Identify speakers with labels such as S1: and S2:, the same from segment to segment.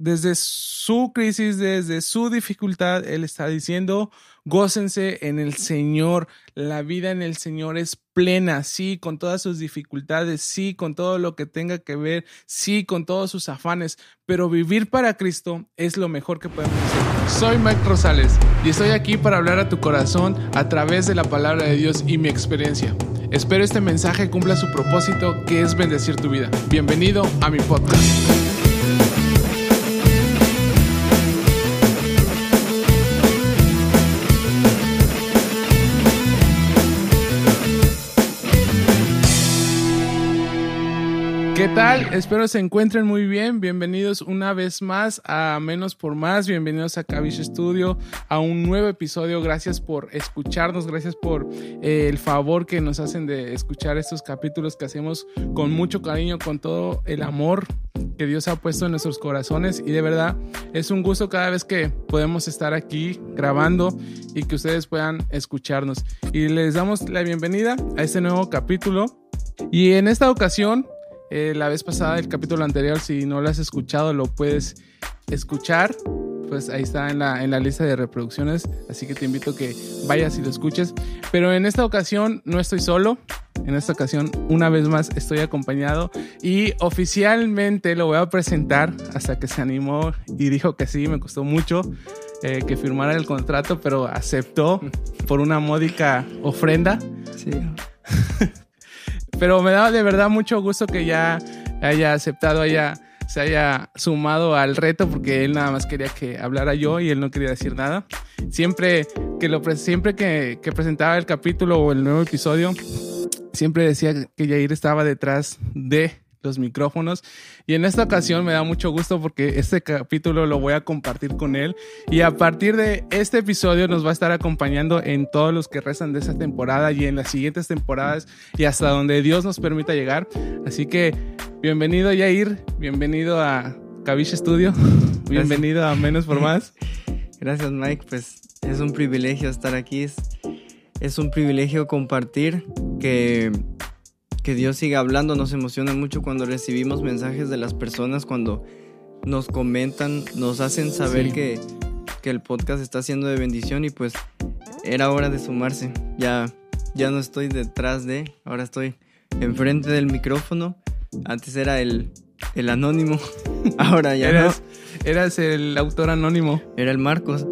S1: desde su crisis, desde su dificultad, Él está diciendo, gócense en el Señor, la vida en el Señor es plena, sí, con todas sus dificultades, sí, con todo lo que tenga que ver, sí, con todos sus afanes, pero vivir para Cristo es lo mejor que podemos hacer. Soy Mike Rosales y estoy aquí para hablar a tu corazón a través de la palabra de Dios y mi experiencia. Espero este mensaje cumpla su propósito, que es bendecir tu vida. Bienvenido a mi podcast. ¿Qué tal? Espero se encuentren muy bien. Bienvenidos una vez más a Menos por Más. Bienvenidos a Cavish Studio, a un nuevo episodio. Gracias por escucharnos, gracias por eh, el favor que nos hacen de escuchar estos capítulos que hacemos con mucho cariño, con todo el amor que Dios ha puesto en nuestros corazones. Y de verdad es un gusto cada vez que podemos estar aquí grabando y que ustedes puedan escucharnos. Y les damos la bienvenida a este nuevo capítulo. Y en esta ocasión eh, la vez pasada, el capítulo anterior, si no lo has escuchado, lo puedes escuchar. Pues ahí está en la, en la lista de reproducciones. Así que te invito a que vayas y lo escuches. Pero en esta ocasión no estoy solo. En esta ocasión, una vez más, estoy acompañado y oficialmente lo voy a presentar hasta que se animó y dijo que sí, me costó mucho eh, que firmara el contrato, pero aceptó por una módica ofrenda. Sí. Pero me da de verdad mucho gusto que ya haya aceptado, haya, se haya sumado al reto porque él nada más quería que hablara yo y él no quería decir nada. Siempre que, lo, siempre que, que presentaba el capítulo o el nuevo episodio, siempre decía que Jair estaba detrás de los micrófonos. Y en esta ocasión me da mucho gusto porque este capítulo lo voy a compartir con él. Y a partir de este episodio nos va a estar acompañando en todos los que restan de esta temporada y en las siguientes temporadas y hasta donde Dios nos permita llegar. Así que bienvenido Yair, bienvenido a Cavish Studio, bienvenido a Menos por Más.
S2: Gracias Mike, pues es un privilegio estar aquí. Es, es un privilegio compartir que que Dios siga hablando. Nos emociona mucho cuando recibimos mensajes de las personas, cuando nos comentan, nos hacen saber que, que, el podcast está siendo de bendición y pues era hora de sumarse. Ya, ya no estoy detrás de, ahora estoy enfrente del micrófono. Antes era el, el anónimo, ahora ya
S1: eras, Eras el autor anónimo.
S2: Era el Marcos,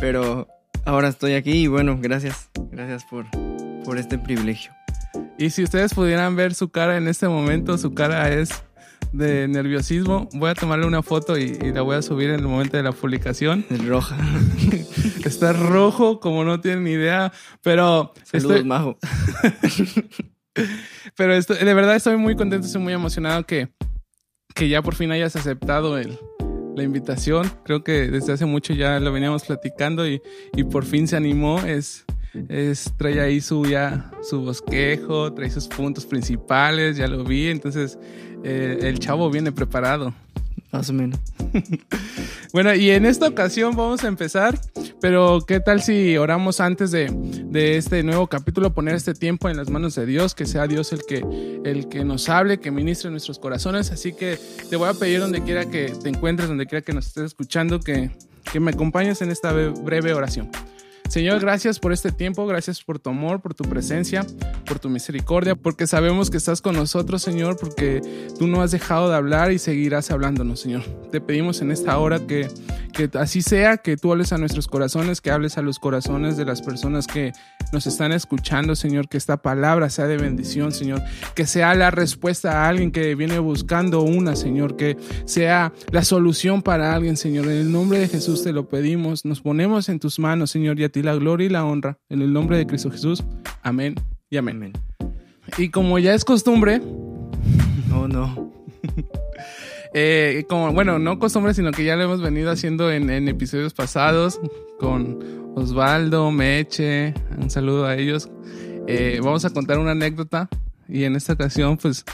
S2: pero ahora estoy aquí y bueno, gracias, gracias por, por este privilegio.
S1: Y si ustedes pudieran ver su cara en este momento, su cara es de nerviosismo. Voy a tomarle una foto y, la voy a subir en el momento de la publicación.
S2: Es roja.
S1: Está rojo, como no tienen ni idea. Pero.
S2: Saludos, majo.
S1: pero de verdad estoy muy contento, estoy muy emocionado que, que ya por fin hayas aceptado el, la invitación. Creo que desde hace mucho ya lo veníamos platicando y, y por fin se animó. Es es, trae ahí su ya su bosquejo, trae sus puntos principales, ya lo vi, entonces eh, el chavo viene preparado.
S2: Más o menos.
S1: bueno, y en esta ocasión vamos a empezar, pero ¿qué tal si oramos antes de, de, este nuevo capítulo, poner este tiempo en las manos de Dios, que sea Dios el que, el que nos hable, que ministre nuestros corazones? Así que te voy a pedir donde quiera que te encuentres, donde quiera que nos estés escuchando, que, que me acompañes en esta breve oración. Señor, gracias por este tiempo, gracias por tu amor, por tu presencia, por tu misericordia, porque sabemos que estás con nosotros, Señor, porque tú no has dejado de hablar y seguirás hablándonos, Señor. Te pedimos en esta hora que, que así sea, que tú hables a nuestros corazones, que hables a los corazones de las personas que nos están escuchando, Señor, que esta palabra sea de bendición, Señor, que sea la respuesta a alguien que viene buscando una, Señor, que sea la solución para alguien, Señor. En el nombre de Jesús te lo pedimos, nos ponemos en tus manos, Señor, y a ti la gloria y la honra. En el nombre de Cristo Jesús. Amén y amén. Y como ya es costumbre.
S2: Oh, no.
S1: eh, como, bueno, no costumbre, sino que ya lo hemos venido haciendo en, episodios pasados con Osvaldo, Meche. Un saludo a ellos. Eh, vamos a contar una anécdota. Y en esta ocasión, pues,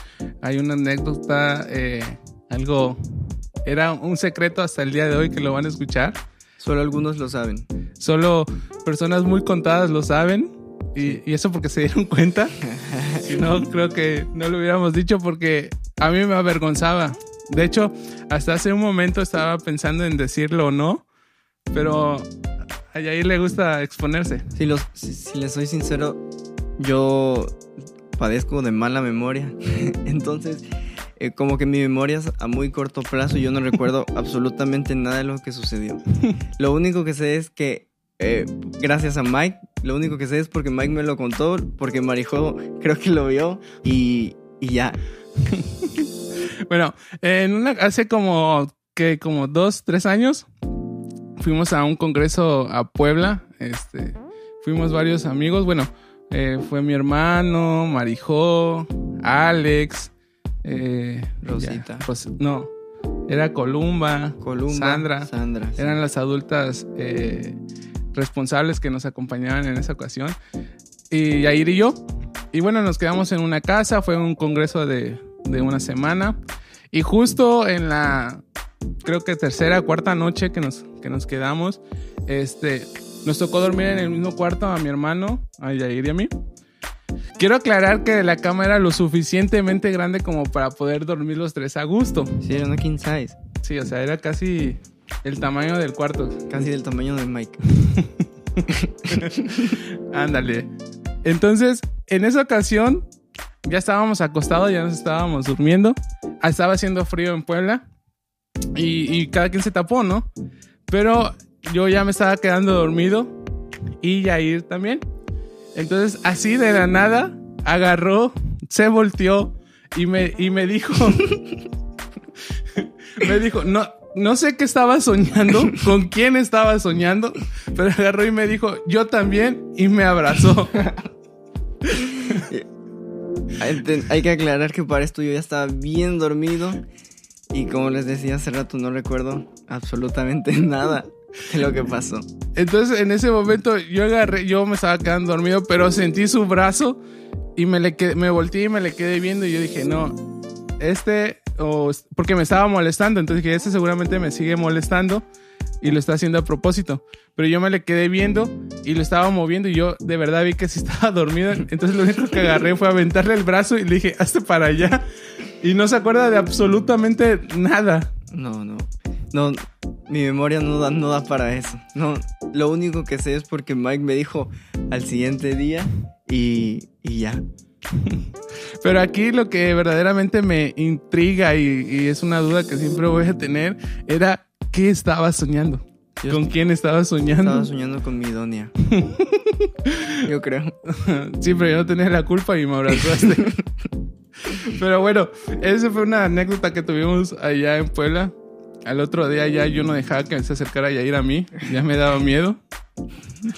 S1: hay una anécdota, eh, algo. Era un secreto hasta el día de hoy que lo van a escuchar.
S2: Solo algunos lo saben.
S1: Solo personas muy contadas lo saben. Y, eso porque se dieron cuenta. si no, creo que no lo hubiéramos dicho porque a mí me avergonzaba. De hecho, hasta hace un momento estaba pensando en decirlo o no, pero a Yair le gusta exponerse.
S2: Si, los, si, si les soy sincero, yo padezco de mala memoria. Entonces, eh, como que mi memoria es a muy corto plazo. Yo no recuerdo absolutamente nada de lo que sucedió. Lo único que sé es que, eh, gracias a Mike, lo único que sé es porque Mike me lo contó, porque Marijo creo que lo vio y, y ya.
S1: Bueno, en una, hace como que como dos, tres años fuimos a un congreso a Puebla. Este, fuimos varios amigos. Bueno, eh, fue mi hermano, Marijó, Alex, eh,
S2: Rosita.
S1: ya, pues, no, era Columba,
S2: Columba,
S1: Sandra.
S2: Sandra. sí.
S1: Eran las adultas eh, responsables que nos acompañaban en esa ocasión. Y Yair y yo. Y bueno, nos quedamos en una casa. Fue un congreso de, de una semana. Y justo en la, creo que tercera, cuarta noche que nos, que nos quedamos, este, nos tocó dormir en el mismo cuarto a mi hermano, a Yair y a mí. Quiero aclarar que la cama era lo suficientemente grande como para poder dormir los tres a gusto.
S2: Sí, era una king size.
S1: Sí, o sea, era casi el tamaño del cuarto.
S2: Casi del tamaño de Mike.
S1: Ándale. Entonces, en esa ocasión, ya estábamos acostados, ya nos estábamos durmiendo. Ah, Estaba haciendo frío en Puebla. Y, cada quien se tapó, ¿no? Pero yo ya me estaba quedando dormido. Y Yair también. Entonces, así de la nada, agarró, se volteó y me, y me dijo. me dijo, no. No sé qué estaba soñando, con quién estaba soñando, pero agarró y me dijo, yo también, y me abrazó.
S2: Hay que aclarar que para esto yo ya estaba bien dormido y como les decía hace rato no recuerdo absolutamente nada de lo que pasó.
S1: Entonces, en ese momento, yo agarré, yo me estaba quedando dormido, pero sentí su brazo y me, le quedé- me volteé y me le quedé viendo y yo dije, no, este, o, porque me estaba molestando, entonces dije, este seguramente me sigue molestando y lo está haciendo a propósito. Pero yo me le quedé viendo y lo estaba moviendo y yo de verdad vi que sí estaba dormido. Entonces lo único que agarré fue aventarle el brazo y le dije, hazte para allá. Y no se acuerda de absolutamente nada.
S2: No, no. No, mi memoria no da, no da para eso. No, lo único que sé es porque Mike me dijo al siguiente día y, y ya.
S1: Pero aquí lo que verdaderamente me intriga y, y es una duda que siempre voy a tener era qué estaba soñando.
S2: Yo
S1: ¿Con quién estaba soñando?
S2: Estaba soñando con mi donia. Yo creo.
S1: sí, pero yo no tenía la culpa y me abrazaste. pero bueno, esa fue una anécdota que tuvimos allá en Puebla. Al otro día ya yo no dejaba que se acercara Yair a mí. Ya me daba miedo.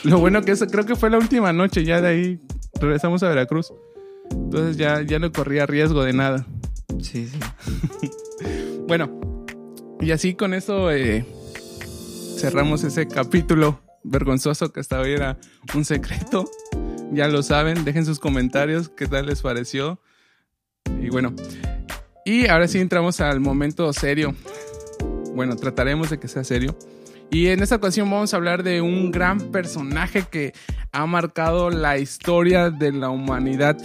S1: Lo bueno que eso creo que fue la última noche. Ya de ahí regresamos a Veracruz. Entonces ya, ya no corría riesgo de nada.
S2: Sí, sí.
S1: Bueno, y así con eso eh, cerramos ese capítulo vergonzoso que hasta hoy era un secreto. Ya lo saben, dejen sus comentarios, qué tal les pareció. Y bueno, y ahora sí entramos al momento serio. Bueno, trataremos de que sea serio. Y en esta ocasión vamos a hablar de un gran personaje que ha marcado la historia de la humanidad.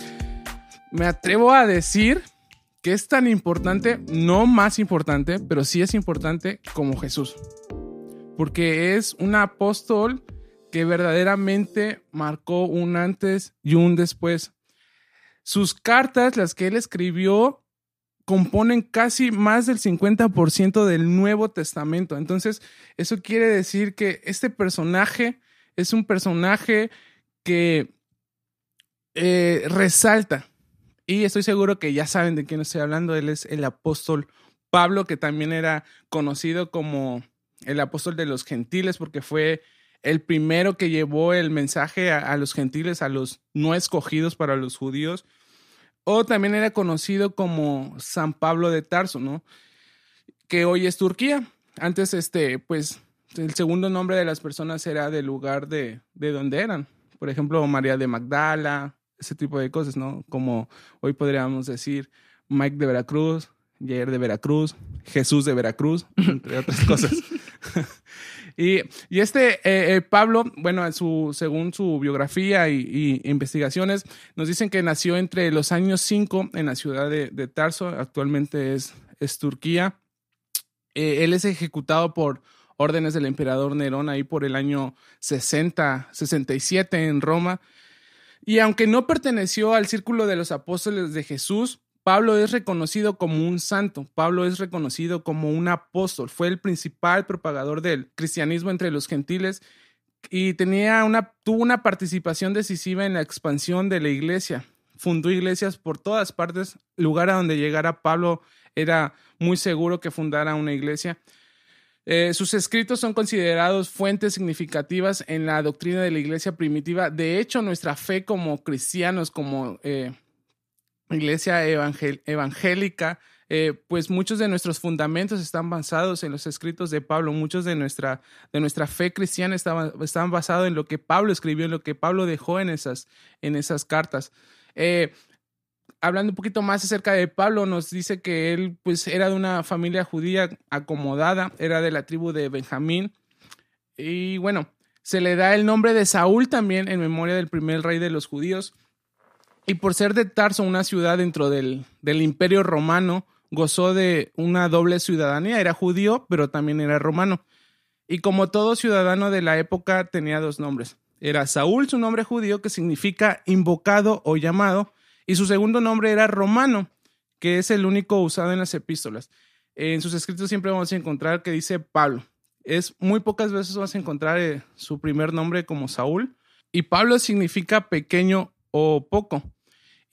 S1: Me atrevo a decir que es tan importante, no más importante, pero sí es importante como Jesús. Porque es un apóstol que verdaderamente marcó un antes y un después. Sus cartas, las que él escribió, componen casi más del 50% del Nuevo Testamento. Entonces, eso quiere decir que este personaje es un personaje que eh, resalta. Y estoy seguro que ya saben de quién estoy hablando. Él es el apóstol Pablo, que también era conocido como el apóstol de los gentiles, porque fue el primero que llevó el mensaje a, a los gentiles, a los no escogidos para los judíos. O también era conocido como San Pablo de Tarso, ¿no? Que hoy es Turquía. Antes, este, pues, el segundo nombre de las personas era del lugar de, de donde eran. Por ejemplo, María de Magdala, ese tipo de cosas, ¿no? Como hoy podríamos decir Mike de Veracruz, Jair de Veracruz, Jesús de Veracruz, entre otras cosas. y, este eh, eh, Pablo, bueno, según su biografía y, investigaciones, nos dicen que nació entre los años 5 en la ciudad de, Tarso, actualmente es es Turquía. Eh, él es ejecutado por órdenes del emperador Nerón ahí por el año 60, 67 en Roma. Y aunque no perteneció al círculo de los apóstoles de Jesús, Pablo es reconocido como un santo, Pablo es reconocido como un apóstol, fue el principal propagador del cristianismo entre los gentiles y tenía una, tuvo una participación decisiva en la expansión de la iglesia. Fundó iglesias por todas partes, lugar a donde llegara Pablo era muy seguro que fundara una iglesia. Eh, sus escritos son considerados fuentes significativas en la doctrina de la iglesia primitiva. De hecho, nuestra fe como cristianos, como eh, iglesia evangélica, eh, pues muchos de nuestros fundamentos están basados en los escritos de Pablo, muchos de nuestra, de nuestra fe cristiana estaban, están basados en lo que Pablo escribió, en lo que Pablo dejó en esas, en esas cartas. Eh, hablando un poquito más acerca de Pablo, nos dice que él pues era de una familia judía acomodada, era de la tribu de Benjamín y bueno, se le da el nombre de Saúl también en memoria del primer rey de los judíos. Y por ser de Tarso una ciudad dentro del, del imperio romano, gozó de una doble ciudadanía. Era judío, pero también era romano. Y como todo ciudadano de la época tenía dos nombres. Era Saúl, su nombre judío, que significa invocado o llamado, y su segundo nombre era romano, que es el único usado en las epístolas. En sus escritos siempre vamos a encontrar que dice Pablo. Es muy pocas veces vamos a encontrar eh, su primer nombre como Saúl. Y Pablo significa pequeño o poco.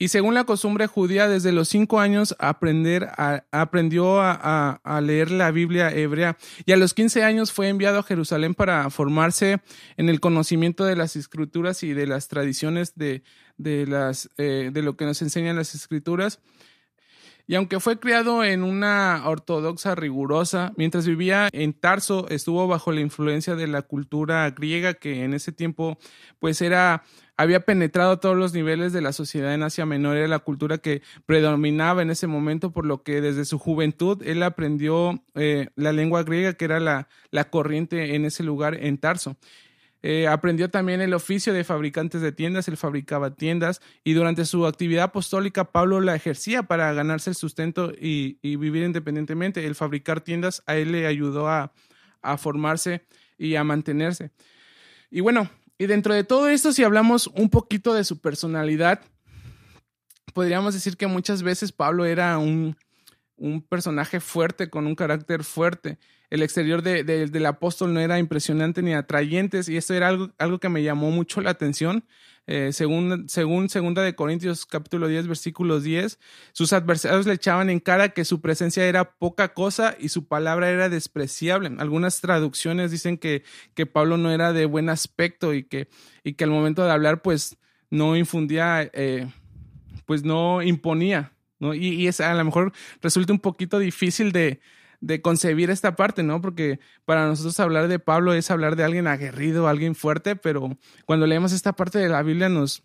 S1: Y según la costumbre judía, desde los cinco años aprender aprendió a, leer la Biblia hebrea y a los quince años fue enviado a Jerusalén para formarse en el conocimiento de las escrituras y de las tradiciones de, de, las, eh, de lo que nos enseñan las escrituras. Y aunque fue criado en una ortodoxa rigurosa, mientras vivía en Tarso estuvo bajo la influencia de la cultura griega que en ese tiempo pues era había penetrado todos los niveles de la sociedad en Asia Menor, era la cultura que predominaba en ese momento, por lo que desde su juventud él aprendió eh, la lengua griega, que era la, la corriente en ese lugar en Tarso. Eh, aprendió también el oficio de fabricantes de tiendas, él fabricaba tiendas y durante su actividad apostólica Pablo la ejercía para ganarse el sustento y, vivir independientemente. El fabricar tiendas a él le ayudó a, formarse y a mantenerse. Y bueno, y dentro de todo esto, si hablamos un poquito de su personalidad, podríamos decir que muchas veces Pablo era un, un personaje fuerte, con un carácter fuerte el exterior de, del apóstol no era impresionante ni atrayente y esto era algo, algo que me llamó mucho la atención. Eh, según, según segunda de Corintios capítulo 10 versículos 10, sus adversarios le echaban en cara que su presencia era poca cosa y su palabra era despreciable. Algunas traducciones dicen que, que Pablo no era de buen aspecto y que, y que al momento de hablar pues no infundía, eh, pues no imponía. ¿no? Y, y es, a lo mejor resulta un poquito difícil de, de concebir esta parte, ¿no? Porque para nosotros hablar de Pablo es hablar de alguien aguerrido, alguien fuerte, pero cuando leemos esta parte de la Biblia nos,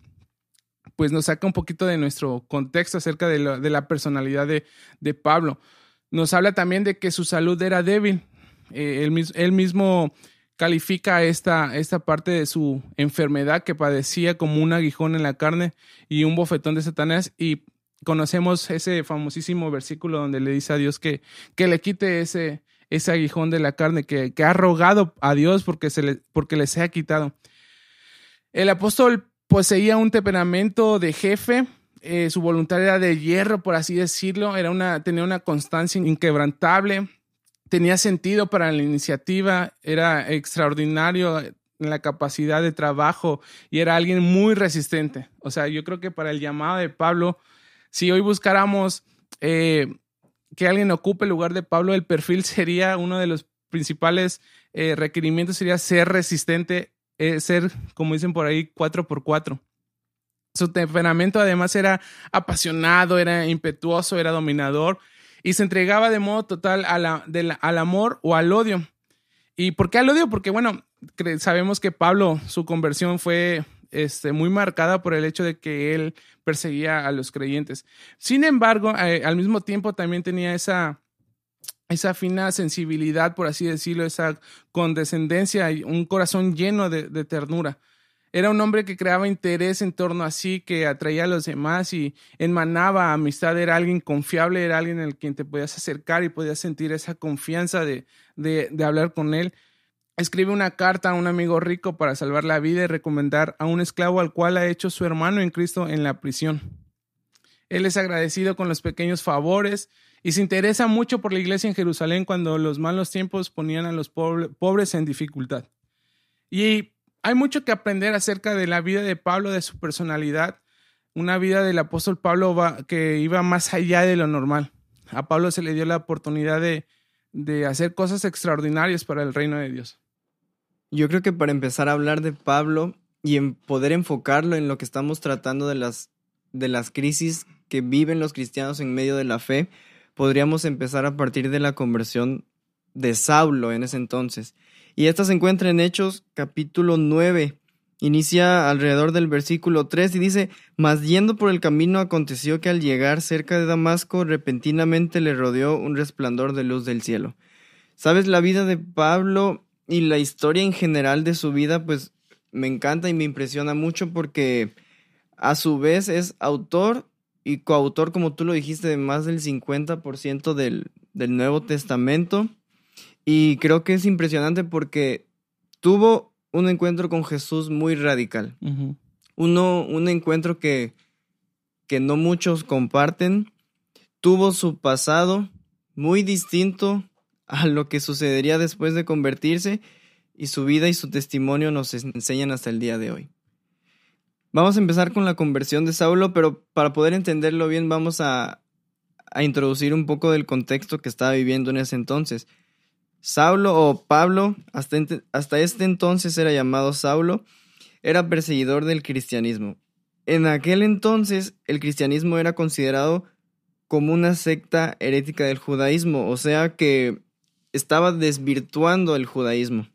S1: pues nos saca un poquito de nuestro contexto acerca de, la personalidad de, de, Pablo. Nos habla también de que su salud era débil. Eh, él, mismo califica esta, esta parte de su enfermedad que padecía como un aguijón en la carne y un bofetón de Satanás y conocemos ese famosísimo versículo donde le dice a Dios que, que le quite ese, ese aguijón de la carne, que, que ha rogado a Dios porque, se le, porque les ha quitado. El apóstol poseía un temperamento de jefe, eh, su voluntad era de hierro, por así decirlo, era una, tenía una constancia inquebrantable, tenía sentido para la iniciativa, era extraordinario en la capacidad de trabajo y era alguien muy resistente. O sea, yo creo que para el llamado de Pablo, si hoy buscáramos eh, que alguien ocupe el lugar de Pablo, el perfil sería uno de los principales eh, requerimientos, sería ser resistente, eh, ser, como dicen por ahí, 4 por 4 Su temperamento además era apasionado, era impetuoso, era dominador y se entregaba de modo total al amor o al odio. ¿Y por qué al odio? Porque, bueno, sabemos que Pablo, su conversión fue este, muy marcada por el hecho de que él perseguía a los creyentes. Sin embargo, eh, al mismo tiempo también tenía esa, esa fina sensibilidad, por así decirlo, esa condescendencia y un corazón lleno de, ternura. Era un hombre que creaba interés en torno a sí, que atraía a los demás y emanaba amistad. Era alguien confiable, era alguien en el quien te podías acercar y podías sentir esa confianza de, de, de hablar con él. Escribe una carta a un amigo rico para salvar la vida y recomendar a un esclavo al cual ha hecho su hermano en Cristo en la prisión. Él es agradecido con los pequeños favores y se interesa mucho por la iglesia en Jerusalén cuando los malos tiempos ponían a los pobres en dificultad. Y hay mucho que aprender acerca de la vida de Pablo, de su personalidad, una vida del apóstol Pablo que iba más allá de lo normal. A Pablo se le dio la oportunidad de, de hacer cosas extraordinarias para el reino de Dios.
S2: Yo creo que para empezar a hablar de Pablo y en poder enfocarlo en lo que estamos tratando de las, de las crisis que viven los cristianos en medio de la fe, podríamos empezar a partir de la conversión de Saulo en ese entonces. Y esta se encuentra en Hechos capítulo 9. Inicia alrededor del versículo 3 y dice, Mas yendo por el camino aconteció que al llegar cerca de Damasco repentinamente le rodeó un resplandor de luz del cielo. ¿Sabes? La vida de Pablo y la historia en general de su vida, pues me encanta y me impresiona mucho porque a su vez es autor y coautor, como tú lo dijiste, de más del 50% del, del Nuevo Testamento. Y creo que es impresionante porque tuvo un encuentro con Jesús muy radical. Uno, un encuentro que, que no muchos comparten. Tuvo su pasado muy distinto a lo que sucedería después de convertirse y su vida y su testimonio nos enseñan hasta el día de hoy. Vamos a empezar con la conversión de Saulo, pero para poder entenderlo bien vamos a, a introducir un poco del contexto que estaba viviendo en ese entonces. Saulo o Pablo, hasta, hasta este entonces era llamado Saulo, era perseguidor del cristianismo. En aquel entonces el cristianismo era considerado como una secta herética del judaísmo, o sea que estaba desvirtuando el judaísmo.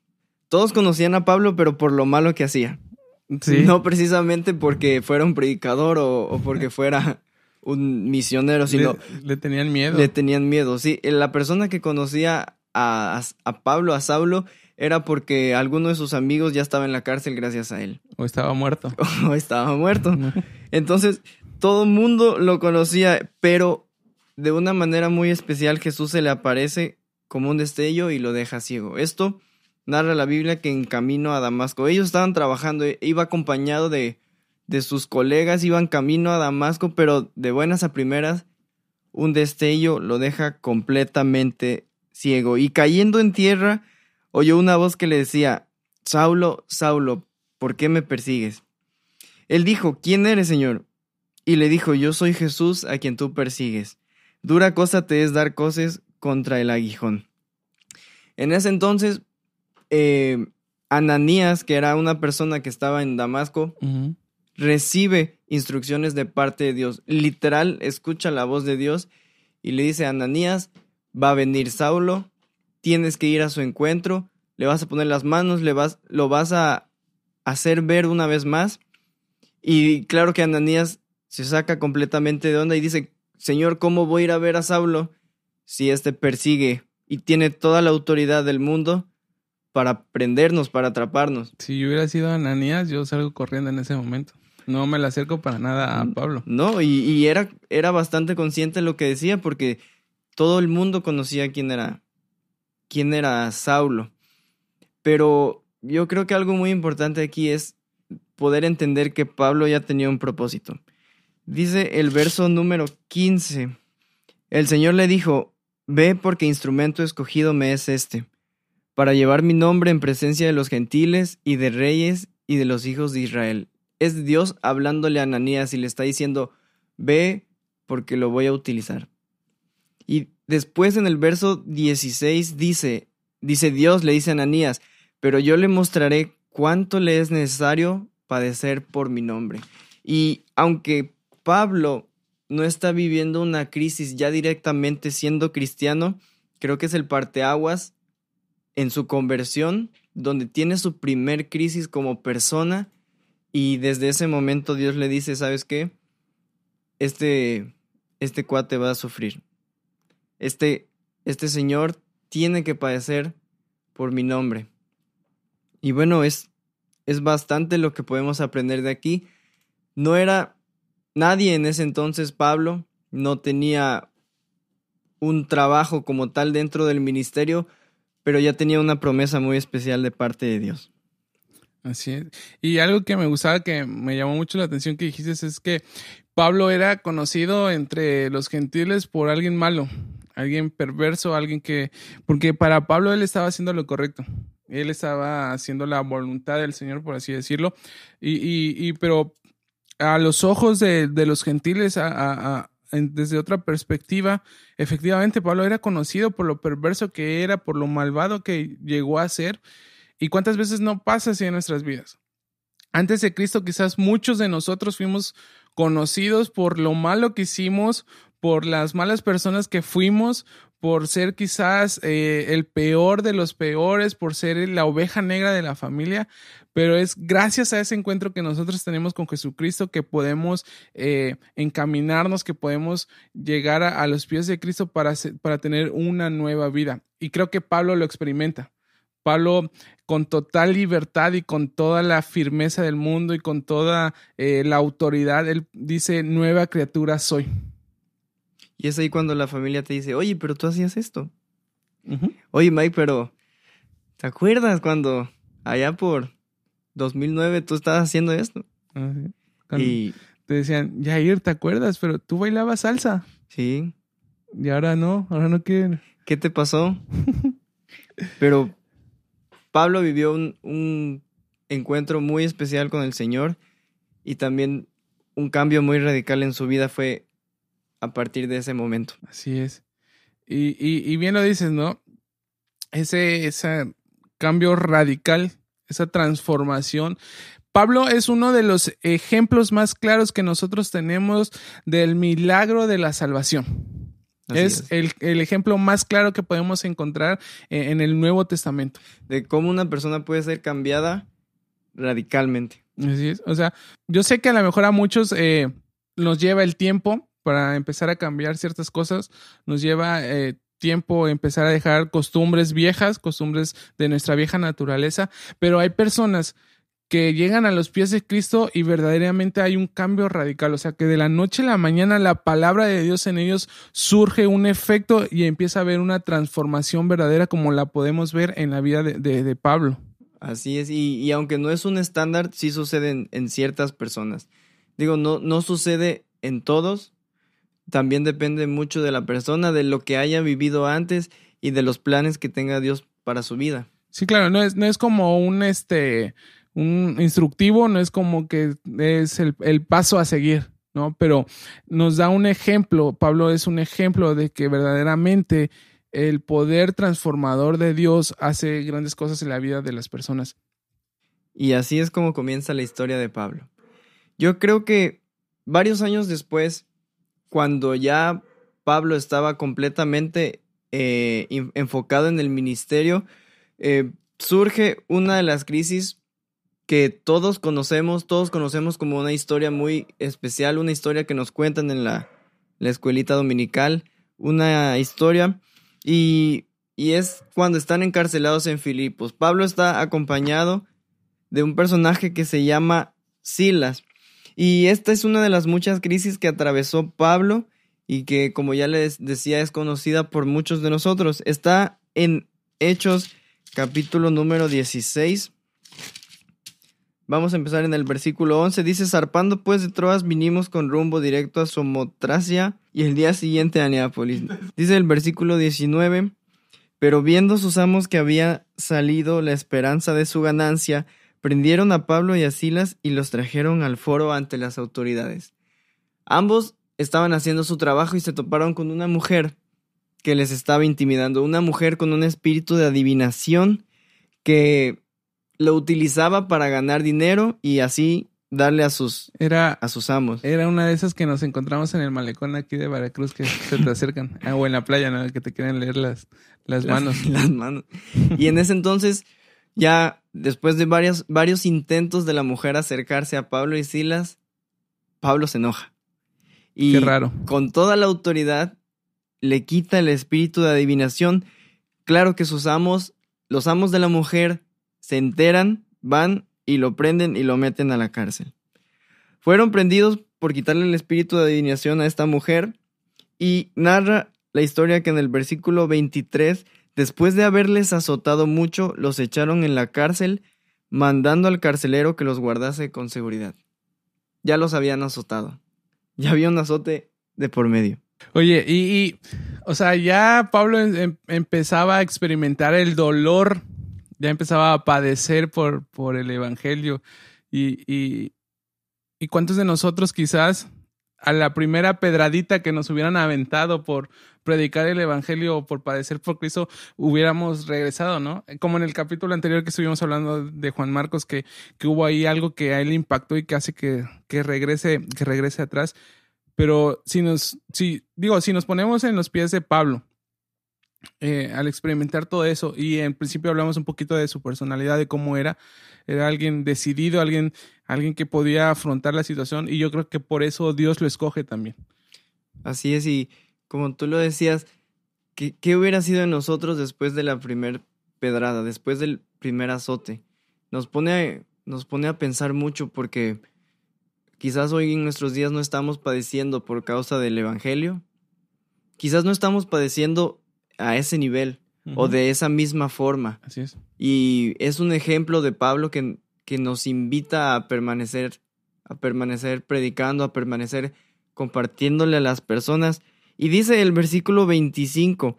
S2: Todos conocían a Pablo, pero por lo malo que hacía. No precisamente porque fuera un predicador o, porque fuera un misionero, sino...
S1: Le, tenían miedo.
S2: Le tenían miedo, sí. La persona que conocía a, a, Pablo, a Saulo, era porque alguno de sus amigos ya estaba en la cárcel gracias a él.
S1: O estaba muerto.
S2: o estaba muerto. Entonces, todo el mundo lo conocía, pero de una manera muy especial Jesús se le aparece como un destello y lo deja ciego. Esto narra la Biblia que en camino a Damasco, ellos estaban trabajando, iba acompañado de, de sus colegas, iban camino a Damasco, pero de buenas a primeras, un destello lo deja completamente ciego. Y cayendo en tierra, oyó una voz que le decía, Saulo, Saulo, ¿por qué me persigues? Él dijo, ¿quién eres, Señor? Y le dijo, yo soy Jesús a quien tú persigues. Dura cosa te es dar cosas contra el aguijón. En ese entonces, eh, Ananías, que era una persona que estaba en Damasco, recibe instrucciones de parte de Dios. Literal, escucha la voz de Dios y le dice Ananías, va a venir Saulo, tienes que ir a su encuentro, le vas a poner las manos, le vas, lo vas a hacer ver una vez más. Y claro que Ananías se saca completamente de onda y dice, Señor, ¿cómo voy a ir a ver a Saulo si éste persigue y tiene toda la autoridad del mundo para prendernos, para atraparnos.
S1: Si yo hubiera sido Ananías, yo salgo corriendo en ese momento. No me la acerco para nada a mm, Pablo.
S2: No, y, era, era bastante consciente de lo que decía porque todo el mundo conocía quién era, quién era Saulo. Pero yo creo que algo muy importante aquí es poder entender que Pablo ya tenía un propósito. Dice el verso número 15. El Señor le dijo, Ve porque instrumento escogido me es este, para llevar mi nombre en presencia de los gentiles y de reyes y de los hijos de Israel. Es Dios hablándole a Ananías y le está diciendo, ve porque lo voy a utilizar. Y después en el verso 16 dice, dice Dios, le dice a Ananías, pero yo le mostraré cuánto le es necesario padecer por mi nombre. Y aunque Pablo no está viviendo una crisis ya directamente siendo cristiano, creo que es el parteaguas en su conversión, donde tiene su primer crisis como persona y desde ese momento Dios le dice, ¿sabes qué? Este, este cuate va a sufrir. Este, este señor tiene que padecer por mi nombre. Y bueno, es, es bastante lo que podemos aprender de aquí. No era nadie en ese entonces, Pablo, no tenía un trabajo como tal dentro del ministerio, pero ya tenía una promesa muy especial de parte de Dios.
S1: Así es. Y algo que me gustaba, que me llamó mucho la atención que dijiste, es que Pablo era conocido entre los gentiles por alguien malo, alguien perverso, alguien que, porque para Pablo él estaba haciendo lo correcto. Él estaba haciendo la voluntad del Señor, por así decirlo. Y, y, y pero a los ojos de, de los gentiles, desde otra perspectiva, efectivamente Pablo era conocido por lo perverso que era, por lo malvado que llegó a ser. ¿Y cuántas veces no pasa así en nuestras vidas? Antes de Cristo quizás muchos de nosotros fuimos conocidos por lo malo que hicimos, por las malas personas que fuimos, por ser quizás eh, el peor de los peores, por ser la oveja negra de la familia, pero es gracias a ese encuentro que nosotros tenemos con Jesucristo que podemos eh, encaminarnos, que podemos llegar a, a, los pies de Cristo para, para tener una nueva vida. Y creo que Pablo lo experimenta. Pablo con total libertad y con toda la firmeza del mundo y con toda eh, la autoridad, él dice, nueva criatura soy.
S2: Y es ahí cuando la familia te dice, oye, pero tú hacías esto. Uh -huh. Oye, Mike, pero ¿te acuerdas cuando allá por 2009 tú estabas haciendo esto?
S1: Uh -huh. Y te decían, Jair, ¿te acuerdas? Pero tú bailabas salsa.
S2: Sí.
S1: Y ahora no, ahora no quieren.
S2: ¿Qué te pasó? pero Pablo vivió un, un, encuentro muy especial con el Señor y también un cambio muy radical en su vida fue a partir de ese momento.
S1: Así es. Y, y, y bien lo dices, ¿no? Ese, ese cambio radical, esa transformación. Pablo es uno de los ejemplos más claros que nosotros tenemos del milagro de la salvación. Es, es, El, el, ejemplo más claro que podemos encontrar en, en, el Nuevo Testamento.
S2: De cómo una persona puede ser cambiada radicalmente.
S1: Así es. O sea, yo sé que a lo mejor a muchos eh, nos lleva el tiempo para empezar a cambiar ciertas cosas, nos lleva eh, tiempo empezar a dejar costumbres viejas, costumbres de nuestra vieja naturaleza, pero hay personas que llegan a los pies de Cristo y verdaderamente hay un cambio radical. O sea, que de la noche a la mañana la palabra de Dios en ellos surge un efecto y empieza a haber una transformación verdadera como la podemos ver en la vida de, de, Pablo.
S2: Así es, y, y, aunque no es un estándar, sí sucede en, en, ciertas personas. Digo, no, no sucede en todos, también depende mucho de la persona, de lo que haya vivido antes y de los planes que tenga Dios para su vida.
S1: Sí, claro, no es, no es como un este un instructivo, no es como que es el, el, paso a seguir, ¿no? Pero nos da un ejemplo, Pablo es un ejemplo de que verdaderamente el poder transformador de Dios hace grandes cosas en la vida de las personas.
S2: Y así es como comienza la historia de Pablo. Yo creo que varios años después, cuando ya Pablo estaba completamente eh, enfocado en el ministerio, eh, surge una de las crisis que todos conocemos, todos conocemos como una historia muy especial, una historia que nos cuentan en la, la escuelita dominical, una historia y, y, es cuando están encarcelados en Filipos. Pablo está acompañado de un personaje que se llama Silas y esta es una de las muchas crisis que atravesó Pablo y que como ya les decía es conocida por muchos de nosotros. Está en Hechos capítulo número 16 Vamos a empezar en el versículo 11. Dice, zarpando pues de Troas vinimos con rumbo directo a Somotracia y el día siguiente a Neápolis. Dice el versículo 19, pero viendo sus amos que había salido la esperanza de su ganancia, prendieron a Pablo y a Silas y los trajeron al foro ante las autoridades. Ambos estaban haciendo su trabajo y se toparon con una mujer que les estaba intimidando, una mujer con un espíritu de adivinación que lo utilizaba para ganar dinero y así darle a sus,
S1: era,
S2: a sus amos.
S1: Era una de esas que nos encontramos en el malecón aquí de Veracruz que se te acercan. ah, o en la playa, ¿no? Que te quieren leer las, las, las manos.
S2: Las manos. Y en ese entonces, ya después de varios, varios intentos de la mujer acercarse a Pablo y Silas, Pablo se enoja. Y
S1: Qué raro.
S2: con toda la autoridad le quita el espíritu de adivinación. Claro que sus amos, los amos de la mujer, se enteran, van y lo prenden y lo meten a la cárcel. Fueron prendidos por quitarle el espíritu de adivinación a esta mujer y narra la historia que en el versículo 23, después de haberles azotado mucho, los echaron en la cárcel, mandando al carcelero que los guardase con seguridad. Ya los habían azotado. Ya había un azote de por medio.
S1: Oye, y, o sea, ya Pablo em, em, empezaba a experimentar el dolor, ya empezaba a padecer por, por el Evangelio. Y, y, y cuántos de nosotros quizás a la primera pedradita que nos hubieran aventado por predicar el evangelio por padecer por Cristo, hubiéramos regresado, ¿no? Como en el capítulo anterior que estuvimos hablando de Juan Marcos, que, que hubo ahí algo que a él impactó y que hace que, que regrese, que regrese atrás. Pero si nos, si, digo, si nos ponemos en los pies de Pablo, eh, al experimentar todo eso, y en principio hablamos un poquito de su personalidad, de cómo era, era alguien decidido, alguien, alguien que podía afrontar la situación, y yo creo que por eso Dios lo escoge también.
S2: Así es, y como tú lo decías, ¿qué, qué hubiera sido de nosotros después de la primer pedrada, después del primer azote? Nos pone, nos pone a pensar mucho porque quizás hoy en nuestros días no estamos padeciendo por causa del Evangelio, quizás no estamos padeciendo a ese nivel o de esa misma forma.
S1: Así es.
S2: Y es un ejemplo de Pablo que, que nos invita a permanecer, a permanecer predicando, a permanecer compartiéndole a las personas. Y dice el versículo 25,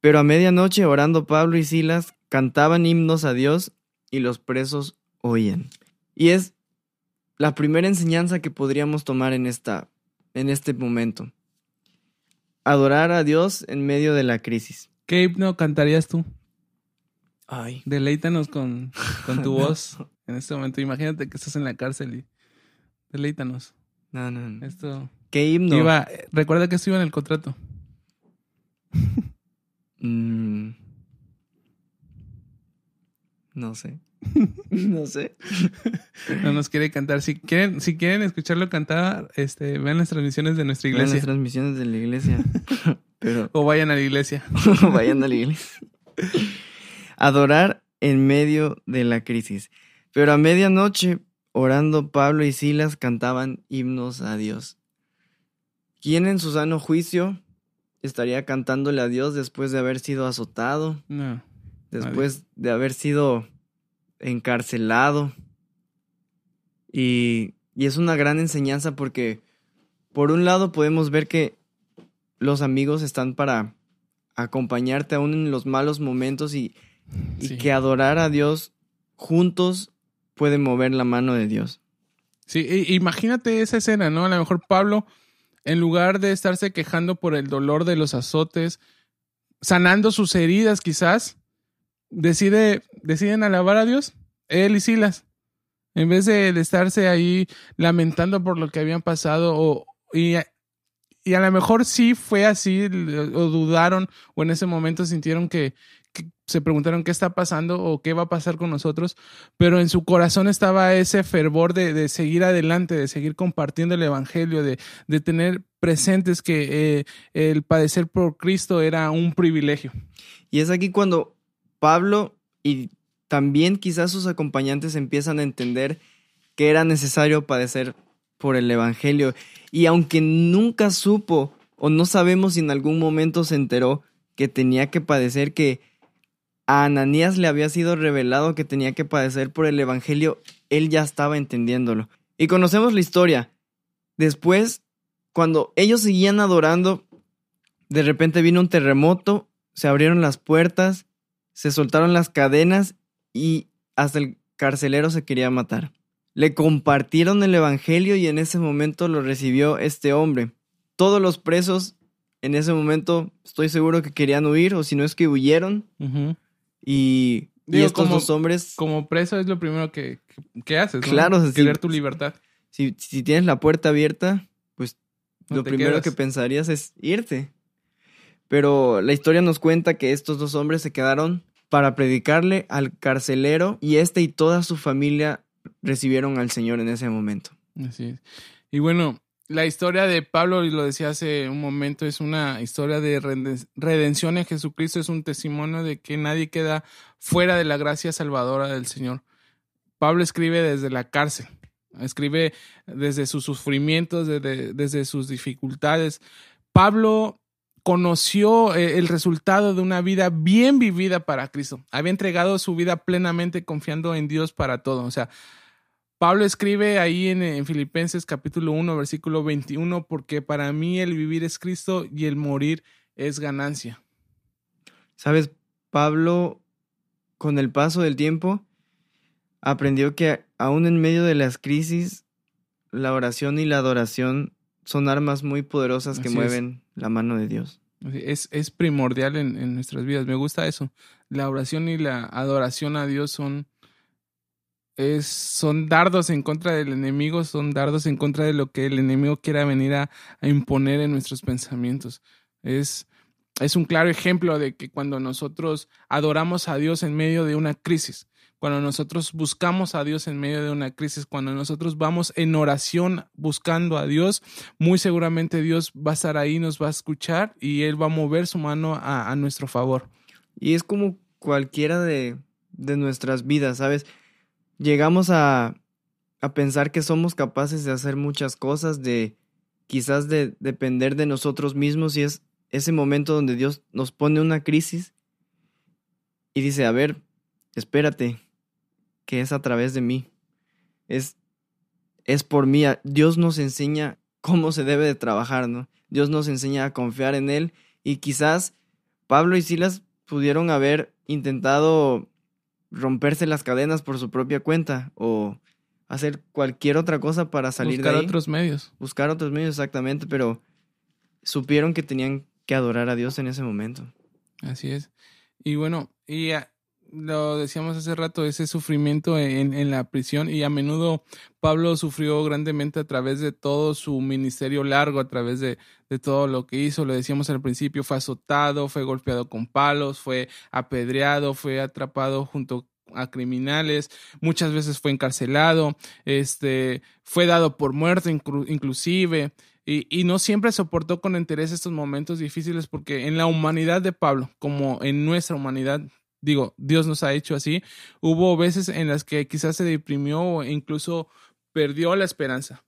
S2: pero a medianoche orando Pablo y Silas cantaban himnos a Dios y los presos oían. Y es la primera enseñanza que podríamos tomar en, esta, en este momento adorar a Dios en medio de la crisis.
S1: ¿Qué himno cantarías tú?
S2: Ay.
S1: Deleítanos con, con tu voz en este momento. Imagínate que estás en la cárcel y deleítanos.
S2: No, no, no.
S1: Esto.
S2: ¿Qué himno?
S1: Iba, recuerda que esto iba en el contrato.
S2: Mm. No sé. no sé.
S1: No nos quiere cantar. Si quieren, si quieren escucharlo cantar, este, vean las transmisiones de nuestra
S2: Vean
S1: iglesia.
S2: las transmisiones de la iglesia. Pero
S1: O vayan a la iglesia.
S2: vayan a la iglesia. Adorar en medio de la crisis. Pero a medianoche, orando Pablo y Silas cantaban himnos a Dios. ¿Quién en su sano juicio estaría cantándole a Dios después de haber sido azotado,
S1: No.
S2: después de haber sido encarcelado? Y, y es una gran enseñanza porque, por un lado, podemos ver que los amigos están para acompañarte aún en los malos momentos y, y
S1: Sí.
S2: que adorar a Dios juntos puede mover la mano de Dios.
S1: Sí, imagínate esa escena, ¿no? A lo mejor Pablo, en lugar de estarse quejando por el dolor de los azotes, sanando sus heridas quizás, decide, deciden alabar a Dios, él y Silas, en vez de, de estarse ahí lamentando por lo que habían pasado o, y, y a lo mejor sí fue así, o dudaron, o en ese momento sintieron que, se preguntaron qué está pasando o qué va a pasar con nosotros, pero en su corazón estaba ese fervor de, de seguir adelante, de seguir compartiendo el Evangelio, de, de tener presentes que eh, el padecer por Cristo era un privilegio.
S2: Y es aquí cuando Pablo y también quizás sus acompañantes empiezan a entender que era necesario padecer por el Evangelio. Y aunque nunca supo o no sabemos si en algún momento se enteró que tenía que padecer, que a Ananías le había sido revelado que tenía que padecer por el Evangelio, él ya estaba entendiéndolo. Y conocemos la historia. Después, cuando ellos seguían adorando, de repente vino un terremoto, se abrieron las puertas, se soltaron las cadenas y hasta el carcelero se quería matar. Le compartieron el Evangelio y en ese momento lo recibió este hombre. Todos los presos en ese momento estoy seguro que querían huir o si no es que huyeron y
S1: Digo,
S2: estos
S1: como-
S2: dos hombres,
S1: Como preso es lo primero que, que, haces, ¿no?
S2: Claro, sí.
S1: Querer tu libertad.
S2: si, si tienes la puerta abierta, pues
S1: No
S2: lo primero
S1: quedas.
S2: que pensarías es irte. Pero la historia nos cuenta que estos dos hombres se quedaron para predicarle al carcelero y este y toda su familia recibieron al Señor en ese momento.
S1: Así es. Y bueno, la historia de Pablo, y lo decía hace un momento, es una historia de reden- redención en Jesucristo, es un testimonio de que nadie queda fuera de la gracia salvadora del Señor. Pablo escribe desde la cárcel, escribe desde sus sufrimientos, desde, desde sus dificultades. Pablo conoció eh, el resultado de una vida bien vivida para Cristo. Había entregado su vida plenamente confiando en Dios para todo. O sea, Pablo escribe ahí en, en, Filipenses capítulo 1, versículo 21, porque para mí el vivir es Cristo y el morir es ganancia.
S2: Sabes, Pablo, con el paso del tiempo, aprendió que aún en medio de las crisis, la oración y la adoración son armas muy poderosas que mueven la mano de Dios.
S1: Es, es primordial en, en, nuestras vidas. Me gusta eso. La oración y la adoración a Dios son, es, son dardos en contra del enemigo, son dardos en contra de lo que el enemigo quiera venir a, imponer en nuestros pensamientos. Es, es un claro ejemplo de que cuando nosotros adoramos a Dios en medio de una crisis, cuando nosotros buscamos a Dios en medio de una crisis, cuando nosotros vamos en oración buscando a Dios, muy seguramente Dios va a estar ahí, nos va a escuchar y Él va a mover su mano a, a nuestro favor.
S2: Y es como cualquiera de, de nuestras vidas, ¿sabes? Llegamos a, a pensar que somos capaces de hacer muchas cosas, de quizás de depender de nosotros mismos y es ese momento donde Dios nos pone una crisis y dice, a ver, espérate, que es a través de mí. Es, es por mí. Dios nos enseña cómo se debe de trabajar, ¿no? Dios nos enseña a confiar en Él y quizás Pablo y Silas pudieron haber intentado romperse las cadenas por su propia cuenta o hacer cualquier otra cosa para salir
S1: Buscar
S2: de ahí.
S1: otros medios.
S2: Buscar otros medios, exactamente, pero supieron que tenían que adorar a Dios en ese momento.
S1: Así es. Y bueno, y a, lo decíamos hace rato, ese sufrimiento en, en, la prisión y a menudo Pablo sufrió grandemente a través de todo su ministerio largo, a través de, de todo lo que hizo, lo decíamos al principio, fue azotado, fue golpeado con palos, fue apedreado, fue atrapado junto a criminales, muchas veces fue encarcelado, este, fue dado por muerto inclu inclusive, y, y, no siempre soportó con interés estos momentos difíciles porque en la humanidad de Pablo, como en nuestra humanidad, digo, Dios nos ha hecho así, hubo veces en las que quizás se deprimió o incluso perdió la esperanza.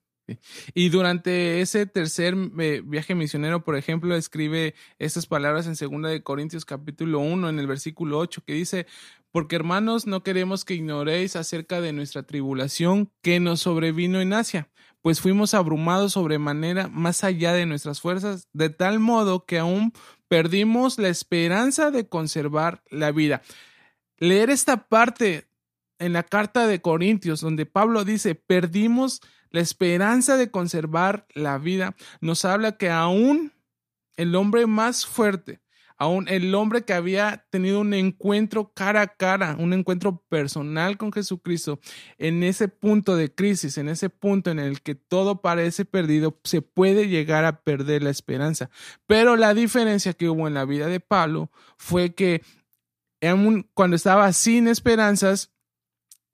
S1: Y durante ese tercer viaje misionero, por ejemplo, escribe estas palabras en segunda de Corintios capítulo 1 en el versículo 8 que dice, porque hermanos, no queremos que ignoréis acerca de nuestra tribulación que nos sobrevino en Asia, pues fuimos abrumados sobremanera más allá de nuestras fuerzas, de tal modo que aún perdimos la esperanza de conservar la vida. Leer esta parte en la carta de Corintios, donde Pablo dice, perdimos la esperanza de conservar la vida, nos habla que aún el hombre más fuerte, aún el hombre que había tenido un encuentro cara a cara, un encuentro personal con Jesucristo, en ese punto de crisis, en ese punto en el que todo parece perdido, se puede llegar a perder la esperanza. Pero la diferencia que hubo en la vida de Pablo fue que cuando estaba sin esperanzas,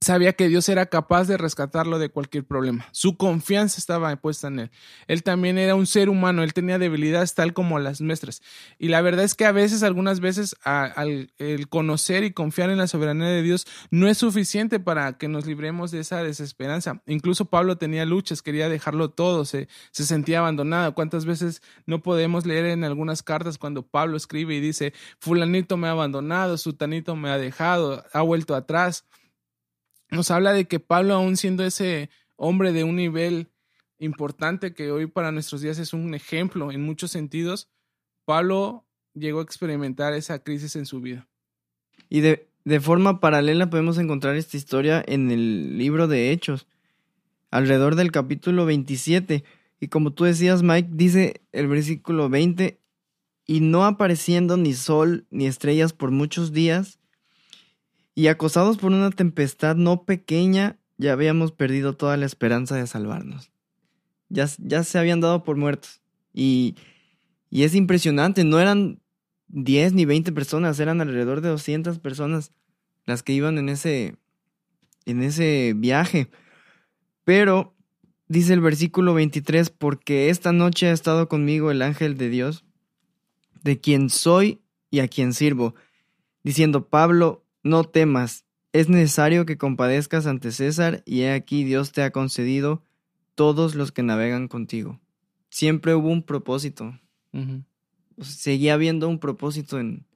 S1: sabía que Dios era capaz de rescatarlo de cualquier problema. Su confianza estaba puesta en él. Él también era un ser humano, él tenía debilidades tal como las nuestras. Y la verdad es que a veces, algunas veces, al, el conocer y confiar en la soberanía de Dios no es suficiente para que nos libremos de esa desesperanza. Incluso Pablo tenía luchas, quería dejarlo todo, se, se sentía abandonado. ¿Cuántas veces no podemos leer en algunas cartas cuando Pablo escribe y dice, fulanito me ha abandonado, sutanito me ha dejado, ha vuelto atrás? Nos habla de que Pablo, aún siendo ese hombre de un nivel importante que hoy para nuestros días es un ejemplo en muchos sentidos, Pablo llegó a experimentar esa crisis en su vida.
S2: Y de, de forma paralela podemos encontrar esta historia en el libro de Hechos, alrededor del capítulo 27. Y como tú decías, Mike, dice el versículo 20, y no apareciendo ni sol ni estrellas por muchos días, y acosados por una tempestad no pequeña, ya habíamos perdido toda la esperanza de salvarnos. Ya, se habían dado por muertos. Y, y es impresionante, no eran 10 ni 20 personas, eran alrededor de 200 personas las que iban en ese, en ese viaje. Pero, dice el versículo 23, porque esta noche ha estado conmigo el ángel de Dios, de quien soy y a quien sirvo, diciendo, Pablo, no temas, es necesario que compadezcas ante César y he aquí Dios te ha concedido todos los que navegan contigo. Siempre hubo un propósito. seguía habiendo un propósito en,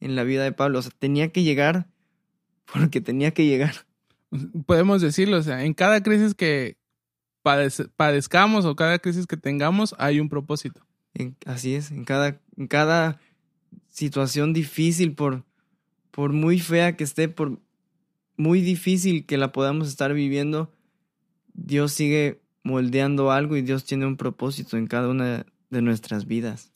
S2: en la vida de Pablo. O sea, tenía que llegar porque tenía que llegar.
S1: Podemos decirlo, o sea, en cada crisis que padezcamos o cada crisis que tengamos hay un propósito.
S2: así es, en cada, en cada situación difícil, por, por muy fea que esté, por muy difícil que la podamos estar viviendo, Dios sigue moldeando algo y Dios tiene un propósito en cada una de nuestras vidas.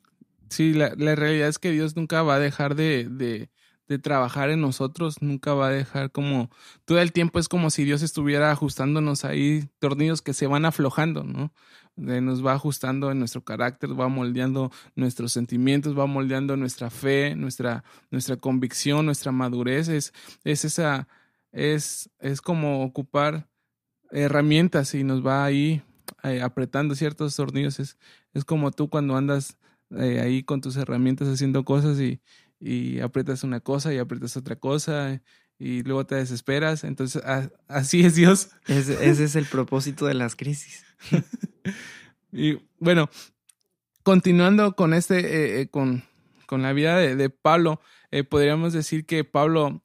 S1: Sí, la, la realidad es que Dios nunca va a dejar de, de, de, trabajar en nosotros, nunca va a dejar como todo el tiempo es como si Dios estuviera ajustándonos ahí tornillos que se van aflojando, ¿no? Nos va ajustando en nuestro carácter, va moldeando nuestros sentimientos, va moldeando nuestra fe, nuestra, nuestra convicción, nuestra madurez. Es, es esa, es, es como ocupar herramientas y nos va ahí eh, apretando ciertos tornillos. Es, es como tú cuando andas eh, ahí con tus herramientas haciendo cosas y, y aprietas una cosa y aprietas otra cosa y luego te desesperas. Entonces, así es Dios.
S2: Ese, ese, es el propósito de las crisis.
S1: y bueno, continuando con este, eh, eh, con, con, la vida de, de Pablo, eh, podríamos decir que Pablo,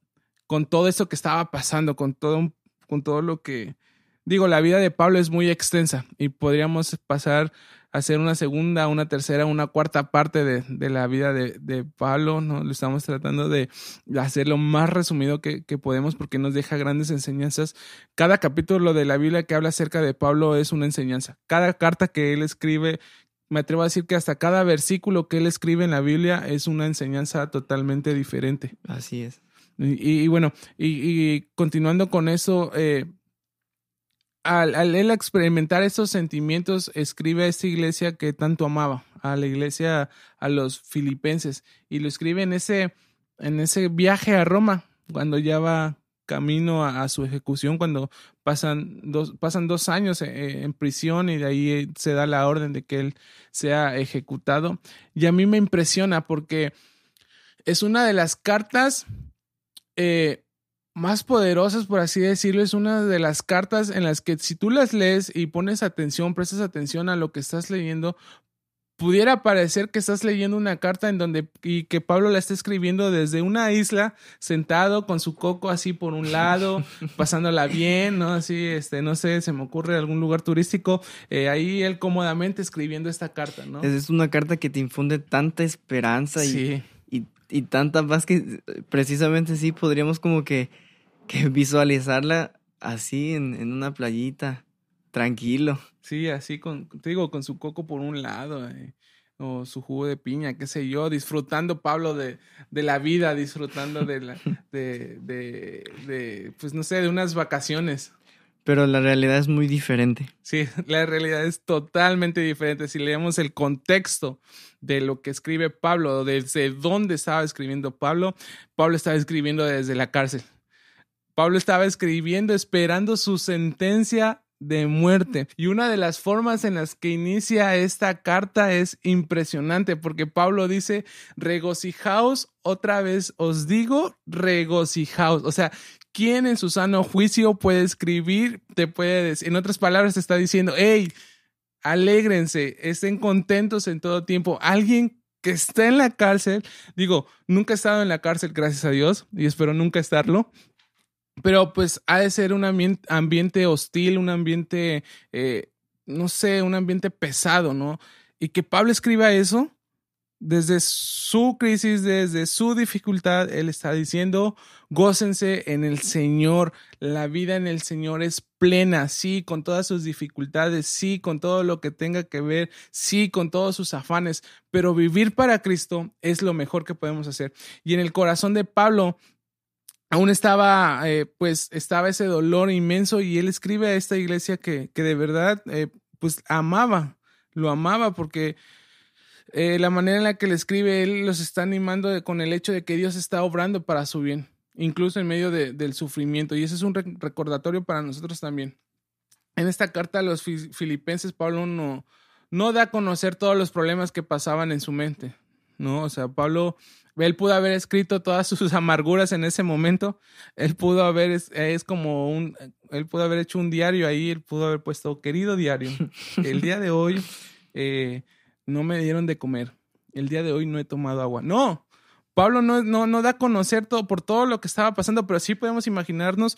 S1: con todo esto que estaba pasando, con todo, con todo lo que, digo, la vida de Pablo es muy extensa y podríamos pasar hacer una segunda, una tercera, una cuarta parte de, de la vida de, de, Pablo, ¿no? Lo estamos tratando de, hacer lo más resumido que, que, podemos porque nos deja grandes enseñanzas. Cada capítulo de la Biblia que habla acerca de Pablo es una enseñanza. Cada carta que él escribe, me atrevo a decir que hasta cada versículo que él escribe en la Biblia es una enseñanza totalmente diferente.
S2: Así es.
S1: Y, y bueno, y, y, continuando con eso, eh, al, al, él experimentar estos sentimientos, escribe a esta iglesia que tanto amaba, a la iglesia, a los filipenses, y lo escribe en ese, en ese viaje a Roma, cuando ya va camino a, su ejecución, cuando pasan dos, pasan dos años eh, en prisión y de ahí eh, se da la orden de que él sea ejecutado. Y a mí me impresiona porque es una de las cartas eh, más poderosas, por así decirlo, es una de las cartas en las que si tú las lees y pones atención, prestas atención a lo que estás leyendo, pudiera parecer que estás leyendo una carta en donde y que Pablo la está escribiendo desde una isla, sentado con su coco así por un lado, pasándola bien, ¿no? Así, este, no sé, se me ocurre algún lugar turístico, eh, ahí él cómodamente escribiendo esta carta, ¿no?
S2: Es una carta que te infunde tanta esperanza y, y, y tanta paz que precisamente sí podríamos como que que visualizarla así en, en, una playita, tranquilo.
S1: Sí, así con, te digo, con su coco por un lado, eh, o su jugo de piña, qué sé yo, disfrutando Pablo de, de la vida, disfrutando de la, de, de, de, pues no sé, de unas vacaciones.
S2: Pero la realidad es muy diferente.
S1: Sí, la realidad es totalmente diferente. Si leemos el contexto de lo que escribe Pablo, desde dónde estaba escribiendo Pablo, Pablo estaba escribiendo desde la cárcel. Pablo estaba escribiendo esperando su sentencia de muerte. Y una de las formas en las que inicia esta carta es impresionante porque Pablo dice, regocijaos, otra vez os digo, regocijaos. O sea, ¿quién en su sano juicio puede escribir, te puede decir, en otras palabras te está diciendo, hey, alégrense, estén contentos en todo tiempo. Alguien que está en la cárcel, digo, nunca he estado en la cárcel, gracias a Dios, y espero nunca estarlo, pero pues ha de ser un ambiente hostil, un ambiente, eh, no sé, un ambiente pesado, ¿no? Y que Pablo escriba eso desde su crisis, desde su dificultad, él está diciendo, gócense en el Señor, la vida en el Señor es plena, sí, con todas sus dificultades, sí, con todo lo que tenga que ver, sí, con todos sus afanes, pero vivir para Cristo es lo mejor que podemos hacer. Y en el corazón de Pablo aún estaba, eh, pues, estaba ese dolor inmenso y él escribe a esta iglesia que, que de verdad, eh, pues, amaba, lo amaba porque eh, la manera en la que le escribe, él los está animando con el hecho de que Dios está obrando para su bien, incluso en medio de, del sufrimiento. Y ese es un recordatorio para nosotros también. En esta carta a los filipenses, Pablo no, no da a conocer todos los problemas que pasaban en su mente. ¿no? O sea, Pablo, él pudo haber escrito todas sus amarguras en ese momento, él pudo haber, es, es, como un, él pudo haber hecho un diario ahí, él pudo haber puesto, querido diario, el día de hoy eh, no me dieron de comer, el día de hoy no he tomado agua. No, Pablo no, no, no, da a conocer todo por todo lo que estaba pasando, pero sí podemos imaginarnos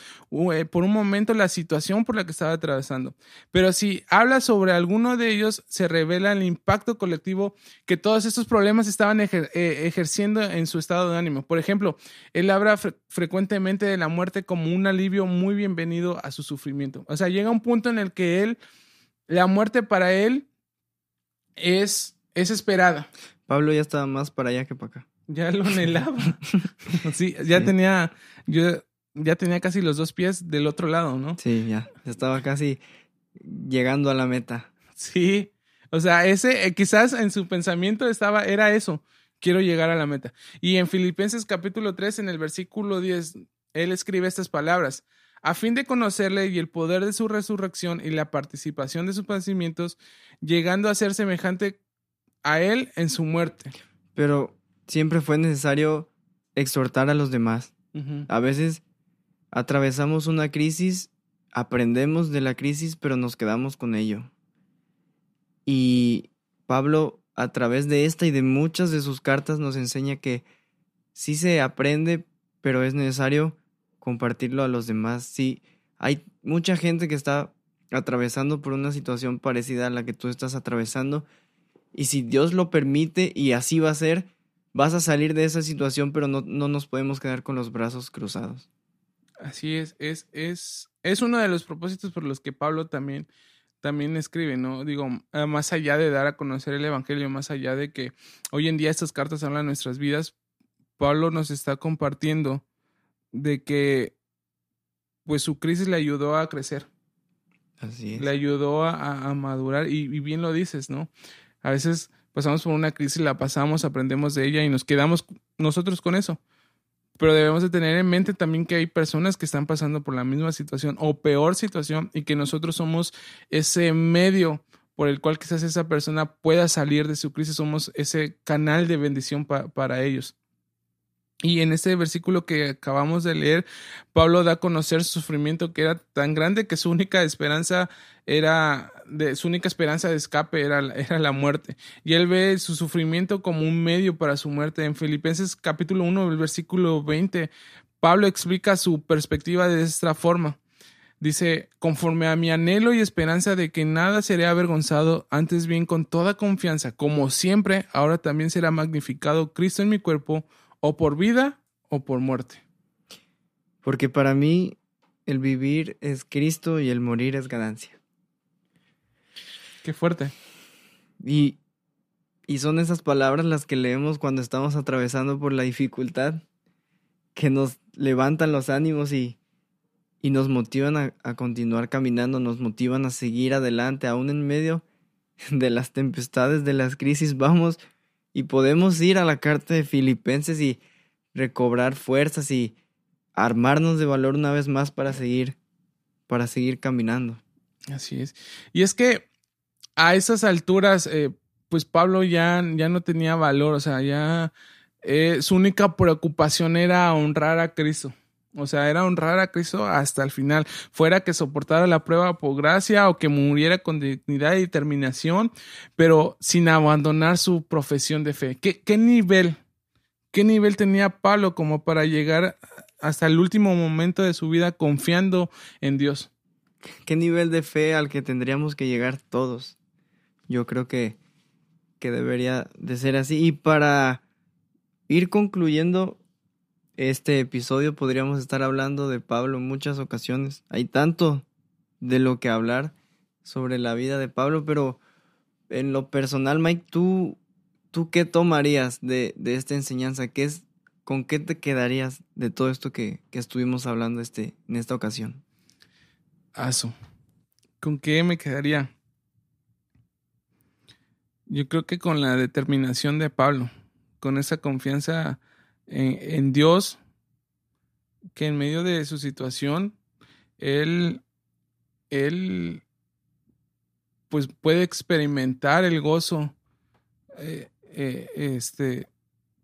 S1: eh, por un momento la situación por la que estaba atravesando. Pero si habla sobre alguno de ellos, se revela el impacto colectivo que todos estos problemas estaban eh, ejerciendo en su estado de ánimo. Por ejemplo, él habla frecuentemente de la muerte como un alivio muy bienvenido a su sufrimiento. O sea, llega un punto en el que él, la muerte para él es, es esperada.
S2: Pablo ya estaba más para allá que para acá.
S1: Ya lo anhelaba. sí, ya tenía, yo ya tenía casi los dos pies del otro lado, ¿no?
S2: Sí, ya, estaba casi llegando a la meta.
S1: Sí, o sea, ese, eh, quizás en su pensamiento estaba, era eso, quiero llegar a la meta. Y en Filipenses capítulo 3, en el versículo 10, él escribe estas palabras. A fin de conocerle y el poder de su resurrección y la participación de sus padecimientos, llegando a ser semejante a él en su muerte.
S2: Pero siempre fue necesario exhortar a los demás. A veces atravesamos una crisis, aprendemos de la crisis, pero nos quedamos con ello. Y Pablo, a través de esta y de muchas de sus cartas, nos enseña que sí se aprende, pero es necesario compartirlo a los demás. Sí, hay mucha gente que está atravesando por una situación parecida a la que tú estás atravesando. Y si Dios lo permite y así va a ser, vas a salir de esa situación, pero no, no nos podemos quedar con los brazos cruzados.
S1: Así es, es, es, es uno de los propósitos por los que Pablo también, también escribe, ¿no? Digo, ah, más allá de dar a conocer el Evangelio, más allá de que hoy en día estas cartas hablan de nuestras vidas, Pablo nos está compartiendo de que pues su crisis le ayudó a crecer.
S2: Así es.
S1: Le ayudó a, a madurar y, y, bien lo dices, ¿no? A veces pasamos por una crisis, la pasamos, aprendemos de ella y nos quedamos nosotros con eso. Pero debemos de tener en mente también que hay personas que están pasando por la misma situación o peor situación y que nosotros somos ese medio por el cual quizás esa persona pueda salir de su crisis, somos ese canal de bendición para ellos. Y en este versículo que acabamos de leer, Pablo da a conocer su sufrimiento que era tan grande que su única esperanza era de su única esperanza de escape era, era la muerte. Y él ve su sufrimiento como un medio para su muerte. En Filipenses capítulo 1, el versículo 20, Pablo explica su perspectiva de esta forma. Dice, conforme a mi anhelo y esperanza de que nada seré avergonzado, antes bien con toda confianza, como siempre, ahora también será magnificado Cristo en mi cuerpo, o por vida o por muerte.
S2: Porque para mí el vivir es Cristo y el morir es ganancia.
S1: Qué fuerte.
S2: Y, y son esas palabras las que leemos cuando estamos atravesando por la dificultad, que nos levantan los ánimos y, y nos motivan a, a continuar caminando, nos motivan a seguir adelante, aún en medio de las tempestades, de las crisis. Vamos y podemos ir a la carta de Filipenses y recobrar fuerzas y armarnos de valor una vez más para seguir, para seguir caminando.
S1: Así es. Y es que a esas alturas, eh, pues Pablo ya, ya no tenía valor, o sea, ya eh, su única preocupación era honrar a Cristo. O sea, era honrar a Cristo hasta el final, fuera que soportara la prueba por gracia o que muriera con dignidad y determinación, pero sin abandonar su profesión de fe. ¿Qué, qué nivel, qué nivel tenía Pablo como para llegar hasta el último momento de su vida confiando en Dios?
S2: ¿Qué nivel de fe al que tendríamos que llegar todos? Yo creo que, que debería de ser así. Y para ir concluyendo, este episodio podríamos estar hablando de Pablo en muchas ocasiones. Hay tanto de lo que hablar sobre la vida de Pablo, pero en lo personal, Mike, ¿tú, tú qué tomarías de, de esta enseñanza? ¿Qué es, ¿Con qué te quedarías de todo esto que, que estuvimos hablando este, en esta ocasión?
S1: Aso. ¿Con qué me quedaría? Yo creo que con la determinación de Pablo, con esa confianza en, Dios, que en medio de su situación, Él, Él, pues puede experimentar el gozo eh, eh, este,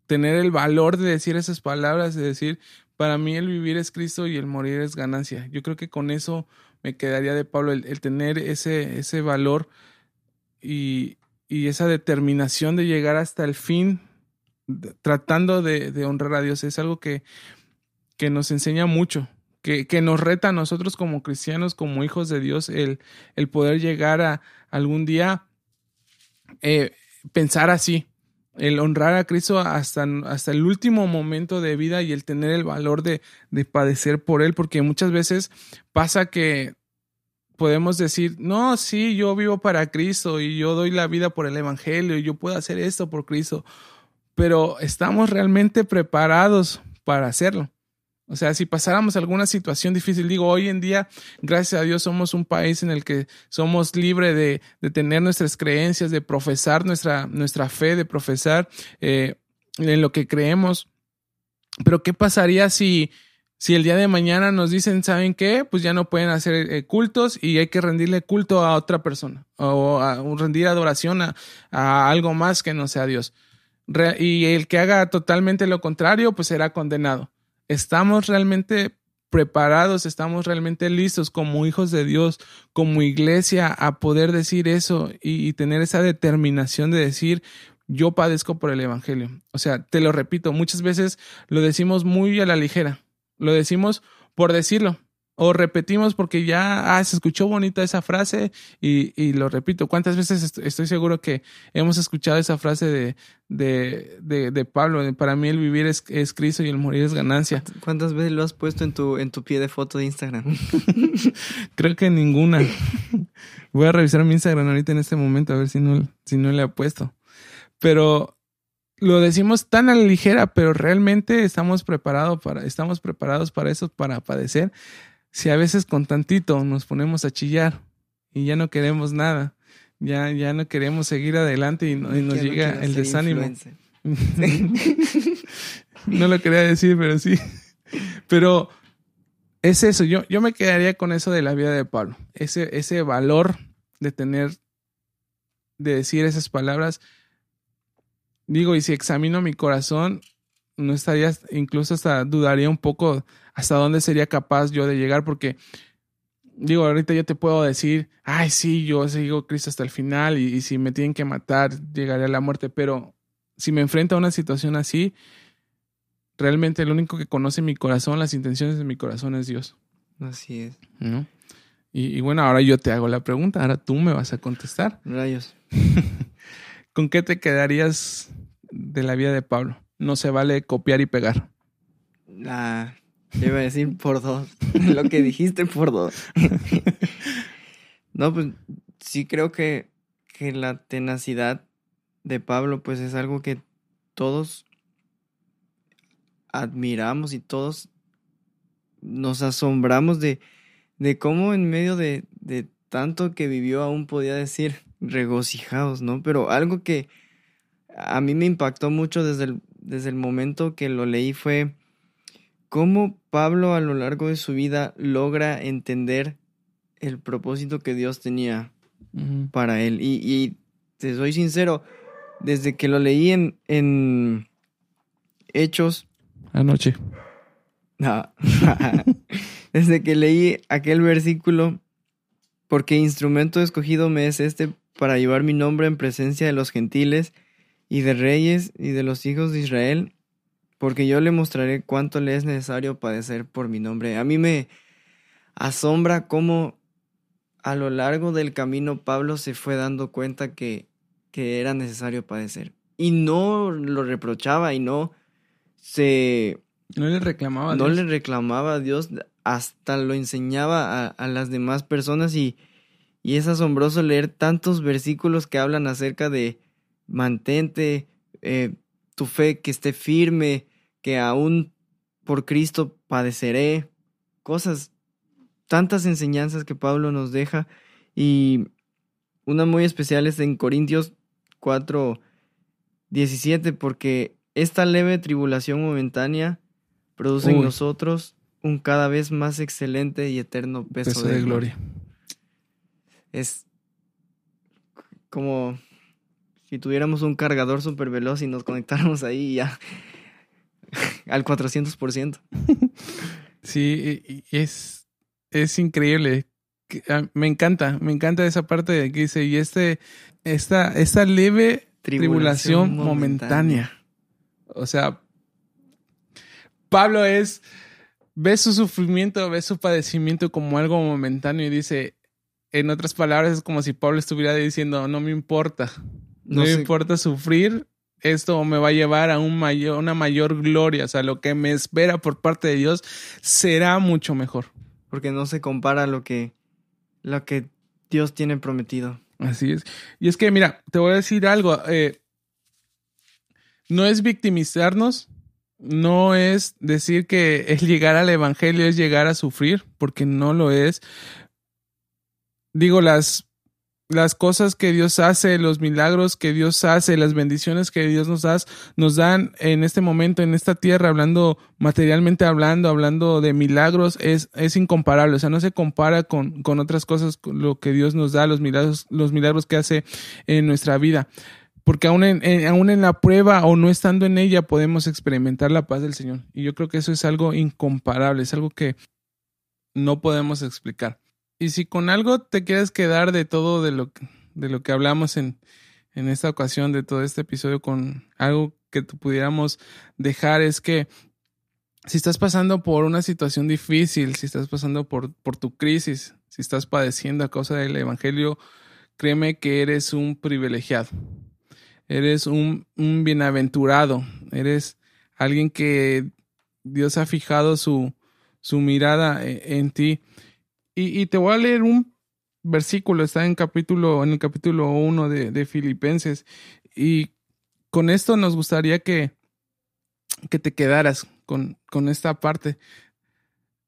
S1: tener el valor de decir esas palabras, de decir, para mí el vivir es Cristo y el morir es ganancia. Yo creo que con eso me quedaría de Pablo, el, tener ese, ese valor y, y, esa determinación de llegar hasta el fin, tratando de, honrar a Dios. Es algo que, que nos enseña mucho. Que, que, nos reta a nosotros como cristianos, como hijos de Dios, el, el poder llegar a algún día eh, pensar así, el honrar a Cristo hasta, hasta el último momento de vida y el tener el valor de, de padecer por Él, porque muchas veces pasa que podemos decir, no, sí, yo vivo para Cristo y yo doy la vida por el Evangelio y yo puedo hacer esto por Cristo, pero estamos realmente preparados para hacerlo. O sea, si pasáramos alguna situación difícil, digo, hoy en día, gracias a Dios, somos un país en el que somos libres de, de tener nuestras creencias, de profesar nuestra, nuestra fe, de profesar eh, en lo que creemos. Pero ¿qué pasaría si, si el día de mañana nos dicen, ¿saben qué? Pues ya no pueden hacer eh, cultos y hay que rendirle culto a otra persona o a, rendir adoración a, a, algo más que no sea Dios. y el que haga totalmente lo contrario, pues será condenado estamos realmente preparados, estamos realmente listos como hijos de Dios, como iglesia, a poder decir eso y, tener esa determinación de decir, yo padezco por el Evangelio. O sea, te lo repito, muchas veces lo decimos muy a la ligera, lo decimos por decirlo, o repetimos porque ya ah, se escuchó bonita esa frase y, y lo repito. ¿Cuántas veces estoy seguro que hemos escuchado esa frase de, de, de, de Pablo? Para mí el vivir es, es, Cristo y el morir es ganancia.
S2: ¿Cuántas veces lo has puesto en tu, en tu pie de foto de Instagram?
S1: Creo que ninguna. Voy a revisar mi Instagram ahorita en este momento a ver si no, si no le he puesto. Pero lo decimos tan a la ligera, pero realmente estamos preparados para, estamos preparados para eso, para padecer si a veces con tantito nos ponemos a chillar y ya no queremos nada, ya, ya no queremos seguir adelante y, nos llega el desánimo. no lo quería decir, pero sí. Pero es eso, yo, yo me quedaría con eso de la vida de Pablo, ese, ese valor de tener, de decir esas palabras. Digo, y si examino mi corazón, no estaría, incluso hasta dudaría un poco hasta dónde sería capaz yo de llegar, porque digo, ahorita yo te puedo decir, ay, sí, yo sigo a Cristo hasta el final y, si me tienen que matar, llegaré a la muerte, pero si me enfrento a una situación así, realmente el único que conoce mi corazón, las intenciones de mi corazón es Dios.
S2: Así es.
S1: ¿No? Y, y, bueno, ahora yo te hago la pregunta, ahora tú me vas a contestar.
S2: Rayos.
S1: ¿Con qué te quedarías de la vida de Pablo? No se vale copiar y pegar.
S2: Ah, yo iba a decir por dos. Lo que dijiste por dos. no, pues sí creo que, que la tenacidad de Pablo, pues es algo que todos admiramos y todos nos asombramos de, de cómo en medio de, de tanto que vivió aún podía decir regocijados, ¿no? Pero algo que a mí me impactó mucho desde el, desde el momento que lo leí fue cómo Pablo a lo largo de su vida logra entender el propósito que Dios tenía para él. Y, te soy sincero, desde que lo leí en, en Hechos.
S1: Anoche.
S2: desde que leí aquel versículo, porque instrumento escogido me es este para llevar mi nombre en presencia de los gentiles y de reyes y de los hijos de Israel porque yo le mostraré cuánto le es necesario padecer por mi nombre. A mí me asombra cómo a lo largo del camino Pablo se fue dando cuenta que, que era necesario padecer. Y no lo reprochaba y no se...
S1: No le reclamaba
S2: a Dios. No le reclamaba a Dios, hasta lo enseñaba a, las demás personas y, y es asombroso leer tantos versículos que hablan acerca de mantente, eh, tu fe que esté firme, que aún por Cristo padeceré, cosas, tantas enseñanzas que Pablo nos deja. Y una muy especial es en Corintios 4, 17, porque esta leve tribulación momentánea produce en nosotros un cada vez más excelente y eterno peso, de, gloria. Es como Si tuviéramos un cargador súper veloz y nos conectáramos ahí ya al 400%.
S1: Sí, es, es increíble. Ah, me encanta, me encanta esa parte de que dice, y este, esta, esta leve tribulación, momentánea. O sea, Pablo es, ve su sufrimiento, ve su padecimiento como algo momentáneo y dice, en otras palabras, es como si Pablo estuviera diciendo, no me importa, no, me importa sufrir, esto me va a llevar a un mayor, una mayor gloria, o sea, lo que me espera por parte de Dios será mucho mejor.
S2: Porque no se compara a lo que, lo que Dios tiene prometido.
S1: Así es. Y es que, mira, te voy a decir algo. Eh, no es victimizarnos, no es decir que el llegar al Evangelio es llegar a sufrir, porque no lo es. Digo, las las cosas que Dios hace, los milagros que Dios hace, las bendiciones que Dios nos da, nos dan en este momento, en esta tierra, hablando materialmente hablando, hablando de milagros, es, es incomparable. O sea, no se compara con, con otras cosas, lo que Dios nos da, los milagros, los milagros que hace en nuestra vida. Porque aún en, aún en la prueba o no estando en ella podemos experimentar la paz del Señor. Y yo creo que eso es algo incomparable, es algo que no podemos explicar. Y si con algo te quieres quedar de todo de lo, de lo que hablamos en, en esta ocasión, de todo este episodio, con algo que pudiéramos dejar, es que si estás pasando por una situación difícil, si estás pasando por, por tu crisis, si estás padeciendo a causa del Evangelio, créeme que eres un privilegiado. Eres un, un bienaventurado. Eres alguien que Dios ha fijado su, su mirada e, en ti. Y, te voy a leer un versículo, está en capítulo, en el capítulo 1 de, Filipenses. Y con esto nos gustaría que, que te quedaras con, con esta parte.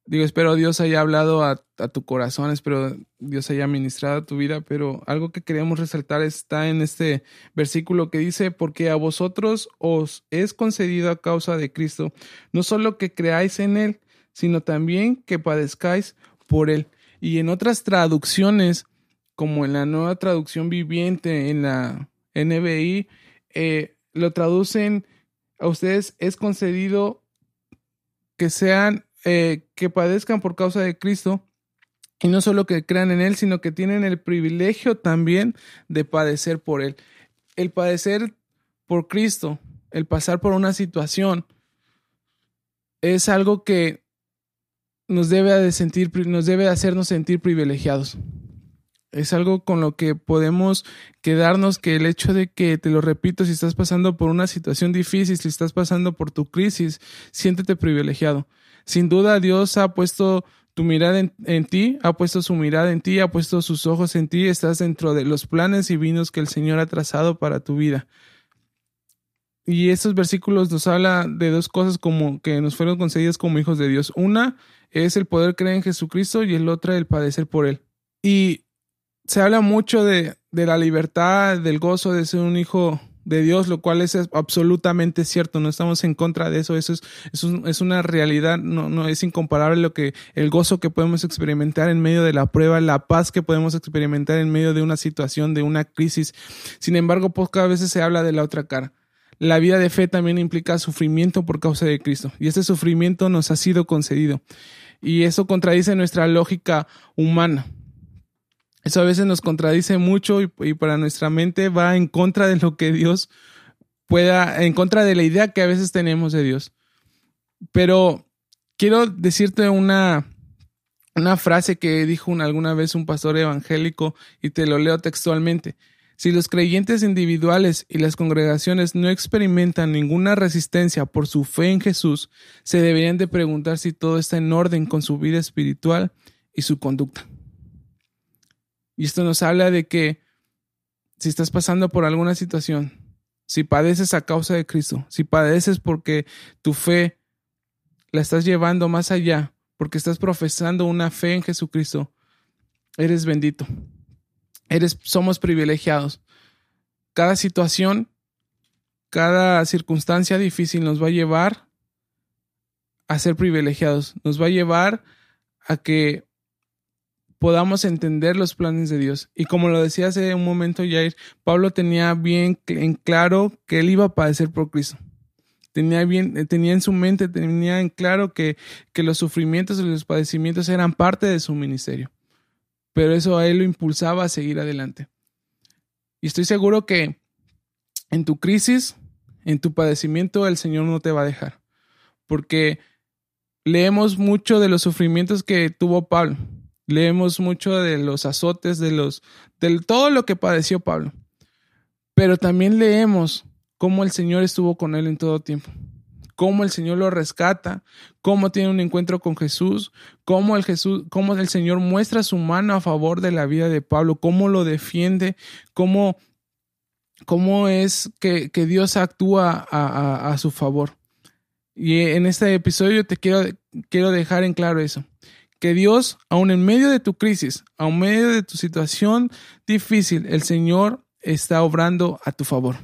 S1: Digo, espero Dios haya hablado a, tu corazón, espero Dios haya ministrado tu vida, pero algo que queríamos resaltar está en este versículo que dice, porque a vosotros os es concedido a causa de Cristo, no solo que creáis en Él, sino también que padezcáis por Él. Y en otras traducciones, como en la nueva traducción viviente, en la NBI, eh, lo traducen a ustedes es concedido que sean, eh, que padezcan por causa de Cristo. Y no solo que crean en Él, sino que tienen el privilegio también de padecer por Él. El padecer por Cristo, el pasar por una situación, es algo que nos debe de sentir, nos debe hacernos sentir privilegiados. Es algo con lo que podemos quedarnos que el hecho de que, te lo repito, si estás pasando por una situación difícil, si estás pasando por tu crisis, siéntete privilegiado. Sin duda Dios ha puesto tu mirada en, en, ti, ha puesto su mirada en ti, ha puesto sus ojos en ti, estás dentro de los planes divinos que el Señor ha trazado para tu vida. Y estos versículos nos habla de dos cosas como que nos fueron concedidas como hijos de Dios. Una es el poder creer en Jesucristo y el otro el padecer por Él. Y se habla mucho de, de la libertad, del gozo de ser un hijo de Dios, lo cual es absolutamente cierto, no estamos en contra de eso, eso es, es, es, una realidad, no, no es incomparable lo que, el gozo que podemos experimentar en medio de la prueba, la paz que podemos experimentar en medio de una situación, de una crisis. Sin embargo, pocas veces se habla de la otra cara. La vida de fe también implica sufrimiento por causa de Cristo, y este sufrimiento nos ha sido concedido. Y eso contradice nuestra lógica humana. Eso a veces nos contradice mucho y, para nuestra mente va en contra de lo que Dios pueda, en contra de la idea que a veces tenemos de Dios. Pero quiero decirte una, una frase que dijo alguna vez un pastor evangélico y te lo leo textualmente. Si los creyentes individuales y las congregaciones no experimentan ninguna resistencia por su fe en Jesús, se deberían de preguntar si todo está en orden con su vida espiritual y su conducta. Y esto nos habla de que si estás pasando por alguna situación, si padeces a causa de Cristo, si padeces porque tu fe la estás llevando más allá, porque estás profesando una fe en Jesucristo, eres bendito somos privilegiados. Cada situación, cada circunstancia difícil nos va a llevar a ser privilegiados, nos va a llevar a que podamos entender los planes de Dios. Y como lo decía hace un momento Jair, Pablo tenía bien en claro que él iba a padecer por Cristo. Tenía, bien, tenía en su mente, tenía en claro que, que los sufrimientos y los padecimientos eran parte de su ministerio. Pero eso a él lo impulsaba a seguir adelante. Y estoy seguro que en tu crisis, en tu padecimiento, el Señor no te va a dejar. Porque leemos mucho de los sufrimientos que tuvo Pablo. Leemos mucho de los azotes, de los, de todo lo que padeció Pablo. Pero también leemos cómo el Señor estuvo con él en todo tiempo. Cómo el Señor lo rescata, cómo tiene un encuentro con Jesús, cómo el, Jesús, cómo el Señor muestra su mano a favor de la vida de Pablo, cómo lo defiende, cómo, cómo es que, que Dios actúa a, a su favor. Y en este episodio te quiero, quiero dejar en claro eso. Que Dios, aun en medio de tu crisis, aun en medio de tu situación difícil, el Señor está obrando a tu favor.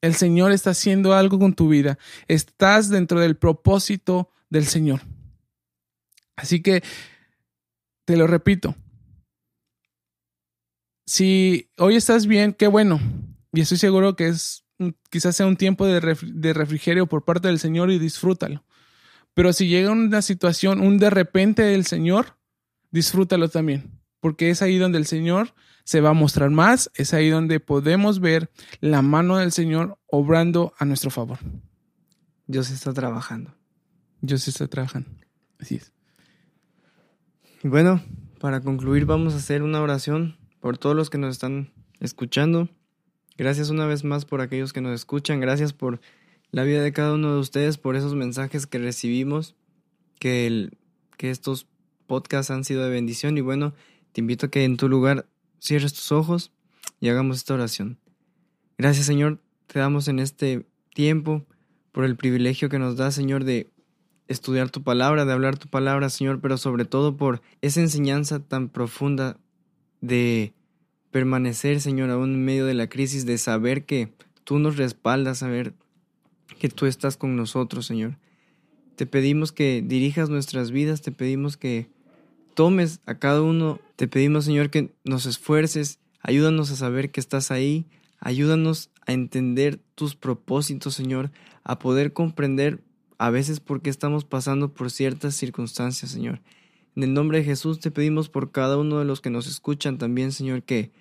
S1: El Señor está haciendo algo con tu vida. Estás dentro del propósito del Señor. Así que, te lo repito, si hoy estás bien, qué bueno. Y estoy seguro que es quizás sea un tiempo de, refrigerio por parte del Señor y disfrútalo. Pero si llega una situación, un de repente del Señor, disfrútalo también, porque es ahí donde el Señor se va a mostrar más, es ahí donde podemos ver la mano del Señor obrando a nuestro favor.
S2: Dios está trabajando.
S1: Dios está trabajando. Así es.
S2: Y bueno, para concluir vamos a hacer una oración por todos los que nos están escuchando Gracias una vez más por aquellos que nos escuchan. Gracias por la vida de cada uno de ustedes, por esos mensajes que recibimos, que, el, que estos podcasts han sido de bendición. Y bueno, te invito a que en tu lugar cierres tus ojos y hagamos esta oración. Gracias Señor, te damos en este tiempo por el privilegio que nos da Señor de estudiar tu palabra, de hablar tu palabra Señor, pero sobre todo por esa enseñanza tan profunda de permanecer, Señor, aún en medio de la crisis, de saber que tú nos respaldas, saber que tú estás con nosotros, Señor. Te pedimos que dirijas nuestras vidas, te pedimos que tomes a cada uno, te pedimos, Señor, que nos esfuerces, ayúdanos a saber que estás ahí, ayúdanos a entender tus propósitos, Señor, a poder comprender a veces por qué estamos pasando por ciertas circunstancias, Señor. En el nombre de Jesús te pedimos por cada uno de los que nos escuchan también, Señor, que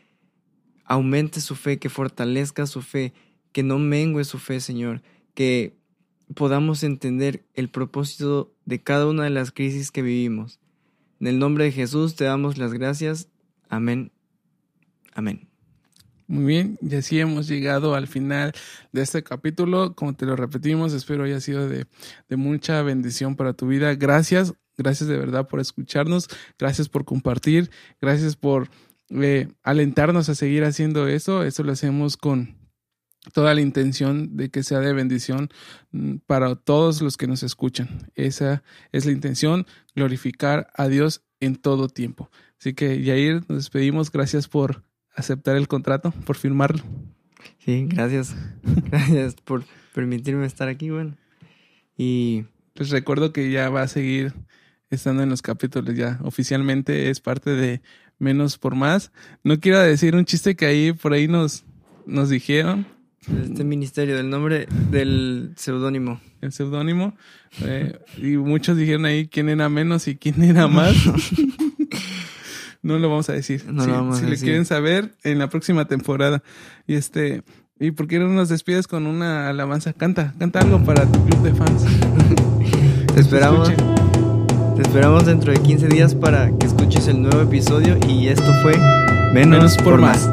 S2: aumente su fe, que fortalezca su fe, que no mengue su fe, Señor, que podamos entender el propósito de cada una de las crisis que vivimos. En el nombre de Jesús te damos las gracias. Amén. Amén.
S1: Muy bien, y así hemos llegado al final de este capítulo. Como te lo repetimos, espero haya sido de, de mucha bendición para tu vida. Gracias, gracias de verdad por escucharnos, gracias por compartir, gracias por eh, alentarnos a seguir haciendo eso. Eso lo hacemos con toda la intención de que sea de bendición mm, para todos los que nos escuchan. Esa es la intención, glorificar a Dios en todo tiempo. Así que Yair, nos despedimos. Gracias por aceptar el contrato, por firmarlo.
S2: Sí, gracias. Gracias por permitirme estar aquí, bueno. Y
S1: les recuerdo que ya va a seguir estando en los capítulos ya. Oficialmente es parte de Menos por Más. No quiero decir un chiste que ahí por ahí nos, nos dijeron.
S2: Este ministerio, del nombre del seudónimo.
S1: El seudónimo. Eh, y muchos dijeron ahí quién era menos y quién era más. no lo vamos a decir. No lo vamos si le quieren saber, en la próxima temporada. Y este, ¿y por qué no nos despides con una alabanza? Canta, canta algo para tu club de fans.
S2: Te esperamos. Te esperamos dentro de 15 días para que escuches el nuevo episodio y esto fue
S1: Menos, por, más.